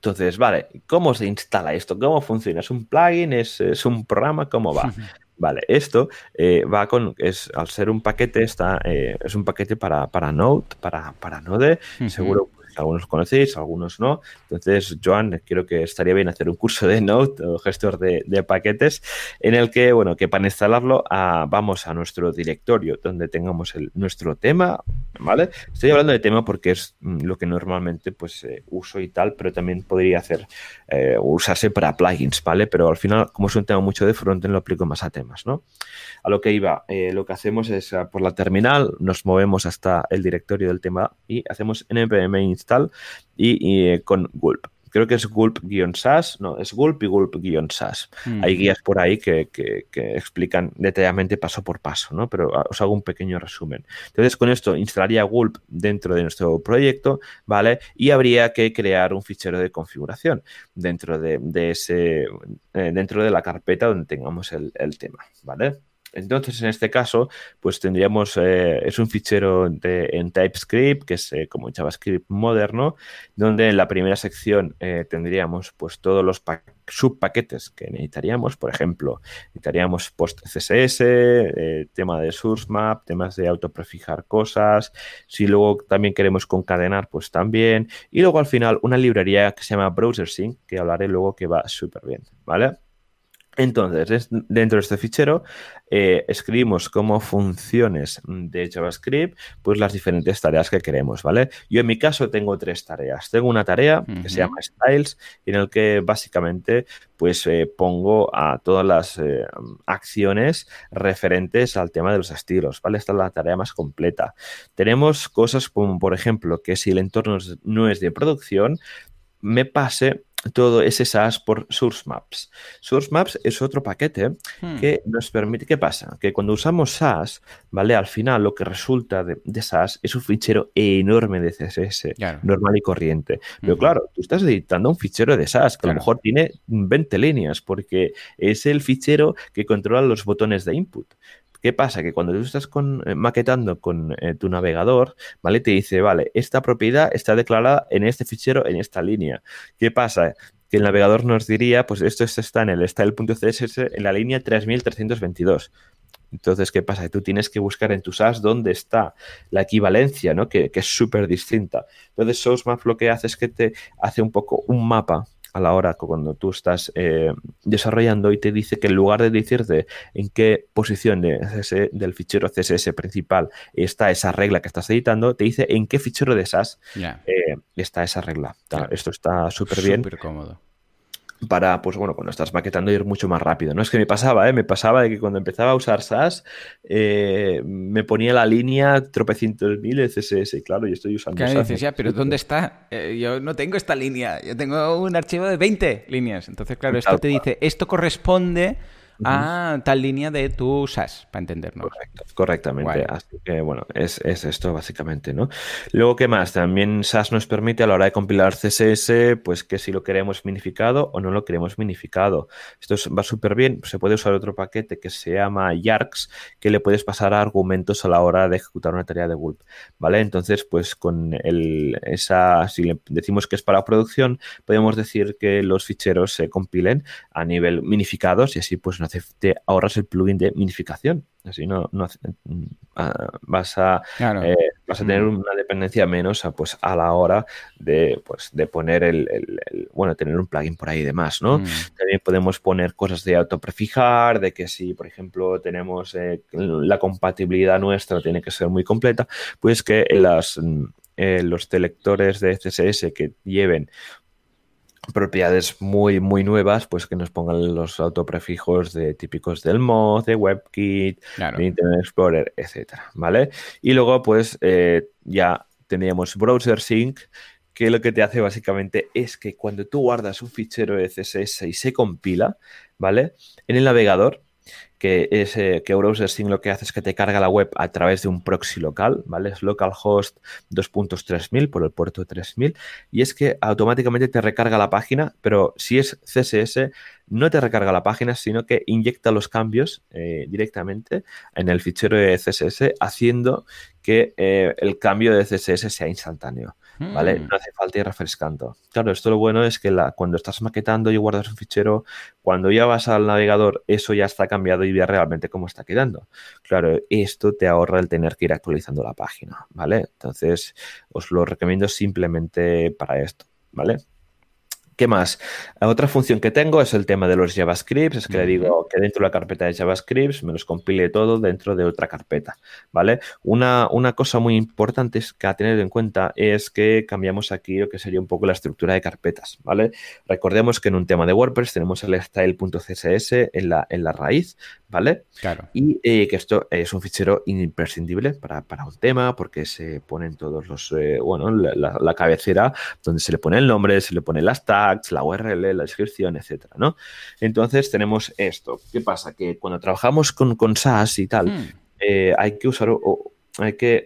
Entonces, vale, ¿cómo se instala esto? ¿Cómo funciona? ¿Es un plugin? ¿Es, un programa? ¿Cómo va? Vale, esto eh, va con, es, al ser un paquete, está, eh, es un paquete para, para Node, para, para Node, seguro algunos conocéis, algunos no. Entonces, Joan, creo que estaría bien hacer un curso de Node o gestor de, paquetes en el que, bueno, que para instalarlo ah, vamos a nuestro directorio donde tengamos nuestro tema, ¿vale? Estoy hablando de tema porque es mm, lo que normalmente pues eh, uso y tal, pero también podría hacer eh, usarse para plugins, ¿vale? Pero al final, como es un tema mucho de frontend, lo aplico más a temas, ¿no? A lo que iba, eh, lo que hacemos es ah, por la terminal, nos movemos hasta el directorio del tema y hacemos npm install y, eh, con Gulp creo que es gulp-sas, no, es gulp y gulp-sas. Hay guías por ahí que, explican detalladamente paso por paso, ¿no? Pero ah, os hago un pequeño resumen. Entonces, con esto instalaría gulp dentro de nuestro proyecto, ¿vale? Y habría que crear un fichero de configuración dentro de, ese, eh, dentro de la carpeta donde tengamos el, el tema, ¿vale? Entonces, en este caso, pues tendríamos, eh, es un fichero de, en TypeScript, que es eh, como JavaScript moderno, donde en la primera sección eh, tendríamos pues todos los subpaquetes que necesitaríamos, por ejemplo, necesitaríamos post CSS, tema de source map, temas de autoprefijar cosas, si luego también queremos concadenar, pues también, y luego al final una librería que se llama BrowserSync, que hablaré luego que va súper bien, ¿vale? Entonces, dentro de este fichero eh, escribimos como funciones de JavaScript, pues las diferentes tareas que queremos, ¿vale? Yo en mi caso tengo tres tareas. Tengo una tarea que se llama Styles, en el que básicamente pues eh, pongo a todas las eh, acciones referentes al tema de los estilos, ¿vale? Esta es la tarea más completa. Tenemos cosas como, por ejemplo, que si el entorno no es de producción, me pase todo ese SAS por Source Maps. Source Maps es otro paquete hmm. que nos permite, ¿qué pasa? Que cuando usamos SAS, ¿vale? Al final lo que resulta de, de SAS es un fichero enorme de CSS, normal y corriente. Pero claro, tú estás editando un fichero de SAS que a lo mejor tiene 20 líneas porque es el fichero que controla los botones de input. ¿Qué pasa? Que cuando tú estás con, eh, maquetando con eh, tu navegador, ¿vale? Te dice, vale, esta propiedad está declarada en este fichero, en esta línea. ¿Qué pasa? Que el navegador nos diría, pues esto está en el style.css en la línea 3322. Entonces, ¿qué pasa? Tú tienes que buscar en tu SAS dónde está la equivalencia, ¿no? Que, que es súper distinta. Entonces, SourceMap lo que hace es que te hace un poco un mapa a la hora cuando tú estás eh, desarrollando y te dice que en lugar de decirte en qué posición de del fichero CSS principal está esa regla que estás editando, te dice en qué fichero de SAS eh, está esa regla. Esto está súper bien. Súper cómodo para, pues bueno, cuando estás maquetando ir mucho más rápido. No es que me pasaba, ¿eh? me pasaba de que cuando empezaba a usar SAS eh, me ponía la línea tropecientos mil CSS, claro, yo estoy usando SAS. Dices, ya, pero ¿dónde está? Eh, yo no tengo esta línea, yo tengo un archivo de 20 líneas. Entonces, claro, esto te dice, esto corresponde a tal línea de tu SAS, para entendernos. Correcto, correctamente. Así que, bueno, es, esto básicamente, ¿no? Luego, ¿qué más? También SAS nos permite a la hora de compilar CSS, pues que si lo queremos minificado o no lo queremos minificado. Esto va súper bien. Se puede usar otro paquete que se llama Yarks, que le puedes pasar argumentos a la hora de ejecutar una tarea de Gulp, ¿vale? Entonces, pues con el, esa, si le decimos que es para producción, podemos decir que los ficheros se compilen a nivel minificados y así, pues, te ahorras el plugin de minificación. Así no, no mm, ah, vas a eh, vas a tener mm. una dependencia menos a, pues a la hora de pues de poner el, bueno tener un plugin por ahí y demás, ¿no? Mm. También podemos poner cosas de autoprefijar, de que si por ejemplo tenemos eh, la compatibilidad nuestra tiene que ser muy completa, pues que las eh, los selectores de CSS que lleven propiedades muy, muy nuevas, pues que nos pongan los autoprefijos de típicos del mod, de WebKit, de Internet Explorer, etcétera, ¿vale? Y luego, pues, eh, ya teníamos Browser Sync, que lo que te hace básicamente es que cuando tú guardas un fichero de CSS y se compila, ¿vale? En el navegador que es eh, que Browser lo que hace es que te carga la web a través de un proxy local, ¿vale? Es localhost 2.3000 por el puerto 3000 y es que automáticamente te recarga la página, pero si es CSS no te recarga la página, sino que inyecta los cambios eh, directamente en el fichero de CSS haciendo que eh, el cambio de CSS sea instantáneo. ¿Vale? Mm. No hace falta ir refrescando. Claro, esto lo bueno es que la, cuando estás maquetando y guardas un fichero, cuando ya vas al navegador, eso ya está cambiado y ve realmente cómo está quedando. Claro, esto te ahorra el tener que ir actualizando la página, ¿vale? Entonces, os lo recomiendo simplemente para esto, ¿vale? ¿Qué más? Otra función que tengo es el tema de los JavaScripts. Es que le digo que dentro de la carpeta de JavaScripts me los compile todo dentro de otra carpeta, ¿vale? Una, una cosa muy importante que a tener en cuenta es que cambiamos aquí lo que sería un poco la estructura de carpetas, ¿vale? Recordemos que en un tema de WordPress tenemos el style.css en la, en la raíz, ¿vale? Claro. Y eh, que esto es un fichero imprescindible para, un tema porque se ponen todos los, eh, bueno, la, cabecera donde se le pone el nombre, se le pone las tags, la URL, la descripción, etcétera, ¿no? Entonces tenemos esto. ¿Qué pasa? Que cuando trabajamos con, con SaaS y tal, hmm. eh, hay que usar, o, hay que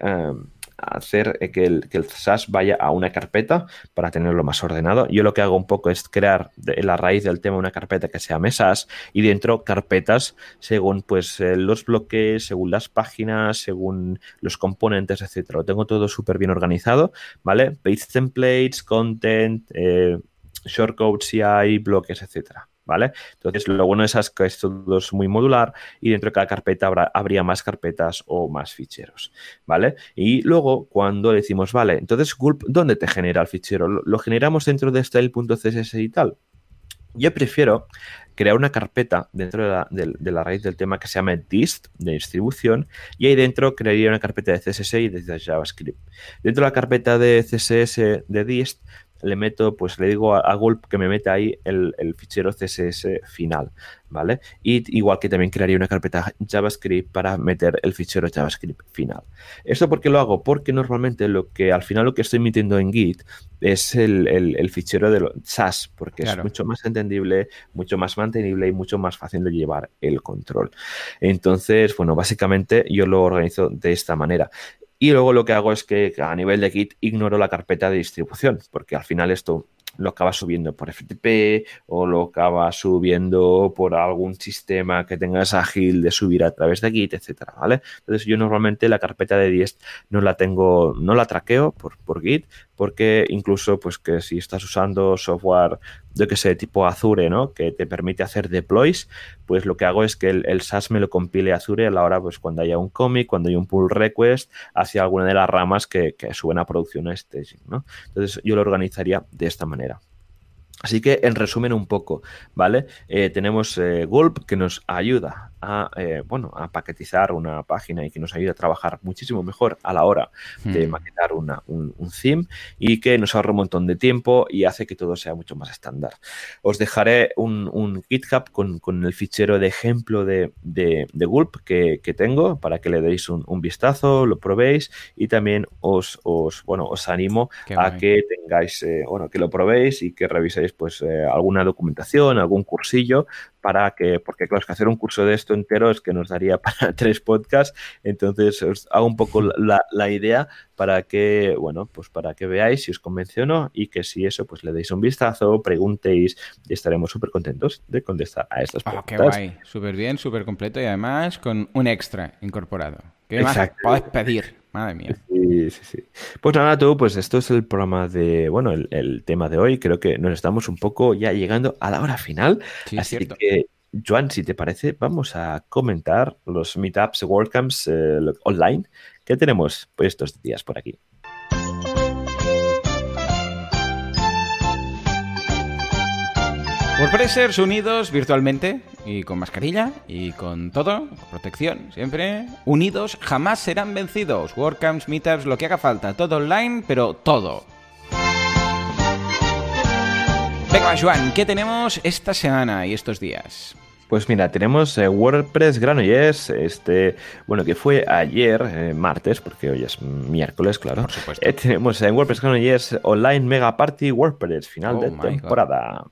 hacer que el, que el SAS vaya a una carpeta para tenerlo más ordenado. Yo lo que hago un poco es crear de la raíz del tema una carpeta que se llame SAS y dentro carpetas según pues eh, los bloques, según las páginas, según los componentes, etcétera. Lo tengo todo súper bien organizado, ¿vale? Page templates, content, eh, shortcodes CI, bloques, etcétera. ¿vale? Entonces, lo bueno es que esto es muy modular y dentro de cada carpeta habrá, habría más carpetas o más ficheros, ¿vale? Y luego, cuando decimos, vale, entonces Gulp, ¿dónde te genera el fichero? ¿Lo, generamos dentro de style.css y tal? Yo prefiero crear una carpeta dentro de la, de la, raíz del tema que se llama dist, de distribución, y ahí dentro crearía una carpeta de CSS y de JavaScript. Dentro de la carpeta de CSS de dist le meto, pues le digo a, Gulp que me meta ahí el, fichero CSS final, ¿vale? Y igual que también crearía una carpeta JavaScript para meter el fichero JavaScript final. ¿Esto por qué lo hago? Porque normalmente lo que al final lo que estoy metiendo en Git es el, fichero de SAS, porque es mucho más entendible, mucho más mantenible y mucho más fácil de llevar el control. Entonces, bueno, básicamente yo lo organizo de esta manera. Y luego lo que hago es que a nivel de Git ignoro la carpeta de distribución, porque al final esto lo acabas subiendo por FTP o lo acabas subiendo por algún sistema que tengas ágil de subir a través de Git, etcétera, ¿vale? Entonces yo normalmente la carpeta de Diest no la tengo, no la traqueo por, por Git, porque incluso pues que si estás usando software, yo que sé, tipo Azure, ¿no? Que te permite hacer deploys, pues lo que hago es que el, el SAS me lo compile Azure a la hora, pues cuando haya un commit, cuando haya un pull request, hacia alguna de las ramas que, que suben a producción a staging, ¿no? Entonces yo lo organizaría de esta manera. Así que, en resumen, un poco, ¿vale? Eh, tenemos eh, Gulp que nos ayuda a, eh, bueno, a paquetizar una página y que nos ayuda a trabajar muchísimo mejor a la hora de Hmm. maquetar una, un, un theme y que nos ahorra un montón de tiempo y hace que todo sea mucho más estándar. Os dejaré un, un GitHub con, con el fichero de ejemplo de, de, de Gulp que, que tengo para que le deis un, un vistazo, lo probéis y también os, os, bueno, os animo Qué a guay. que tengáis, bueno, que lo probéis y que reviséis pues eh, alguna documentación, algún cursillo para que, porque claro, es que hacer un curso de esto entero es que nos daría para tres podcasts, entonces os hago un poco la, la idea para que, bueno, pues para que veáis si os convence o no y que si eso, pues le deis un vistazo, preguntéis y estaremos súper contentos de contestar a estas Oh, qué preguntas. guay. Súper bien, súper completo y además con un extra incorporado. ¿Qué más podés pedir? Madre mía. Sí, sí, sí. Pues nada, tú, pues esto es el programa de, bueno, el, el tema de hoy. Creo que nos estamos un poco ya llegando a la hora final. Sí, Así cierto. que, Joan, si te parece, vamos a comentar los meetups, WordCamps eh, online que tenemos pues, estos días por aquí. WordPressers unidos virtualmente y con mascarilla y con todo, con protección, siempre unidos, jamás serán vencidos. WordCamps, Meetups, lo que haga falta, todo online, pero todo. Venga, va, Joan, ¿qué tenemos esta semana y estos días? Pues mira, tenemos eh, WordPress Granollers, este, bueno, que fue ayer, eh, martes, porque hoy es miércoles, claro. Por supuesto. Eh, tenemos en WordPress Granollers Online Mega Party WordPress, final Oh de God.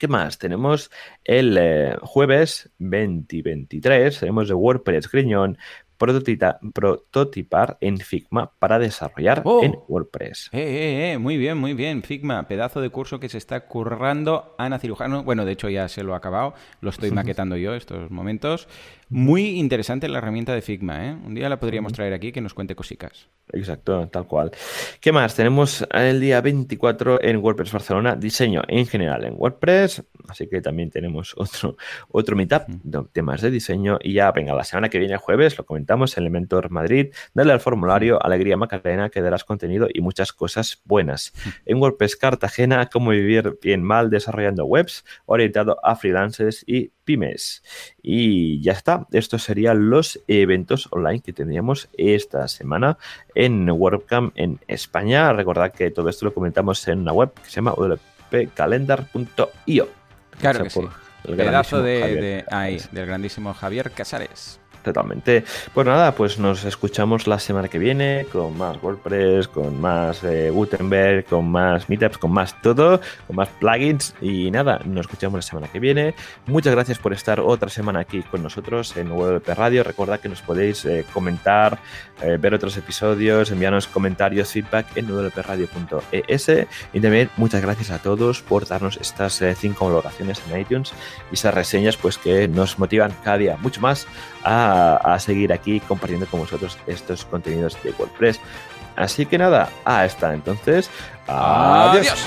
¿Qué más? Tenemos el eh, jueves 2023, tenemos de WordPress Griñón, prototipar en Figma para desarrollar Oh. en WordPress. Eh, eh, eh, muy bien, muy bien. Figma, pedazo de curso que se está currando Ana Cirujano. Bueno, de hecho ya se lo ha acabado, lo estoy maquetando yo estos momentos. Muy interesante la herramienta de Figma, ¿eh? Un día la podríamos traer aquí que nos cuente cositas. Exacto, tal cual. ¿Qué más? Tenemos el día 24 en WordPress Barcelona, diseño en general en WordPress, así que también tenemos otro, otro meetup, de temas de diseño. Y ya, venga, la semana que viene, jueves, lo comentamos, Elementor Madrid, dale al formulario, Alegría Macarena, que darás contenido y muchas cosas buenas. En WordPress Cartagena, cómo vivir bien mal desarrollando webs, orientado a freelancers y pymes. Y ya está, estos serían los eventos online que tendríamos esta semana en WordCamp en España. Recordad que todo esto lo comentamos en una web que se llama wpcalendar.io. Claro que sí. el Pedazo de, ahí, del grandísimo Javier Casares. Totalmente. Pues nada, pues nos escuchamos la semana que viene con más WordPress, con más eh, Gutenberg, con más meetups, con más todo, con más plugins y nada, nos escuchamos la semana que viene. Muchas gracias por estar otra semana aquí con nosotros en WP Radio. Recordad que nos podéis eh, comentar, eh, ver otros episodios, enviarnos comentarios, feedback en wpradio.es y también muchas gracias a todos por darnos estas cinco valoraciones en iTunes y esas reseñas pues que nos motivan cada día mucho más a, seguir aquí compartiendo con vosotros estos contenidos de WordPress. Así que nada, hasta entonces. adiós.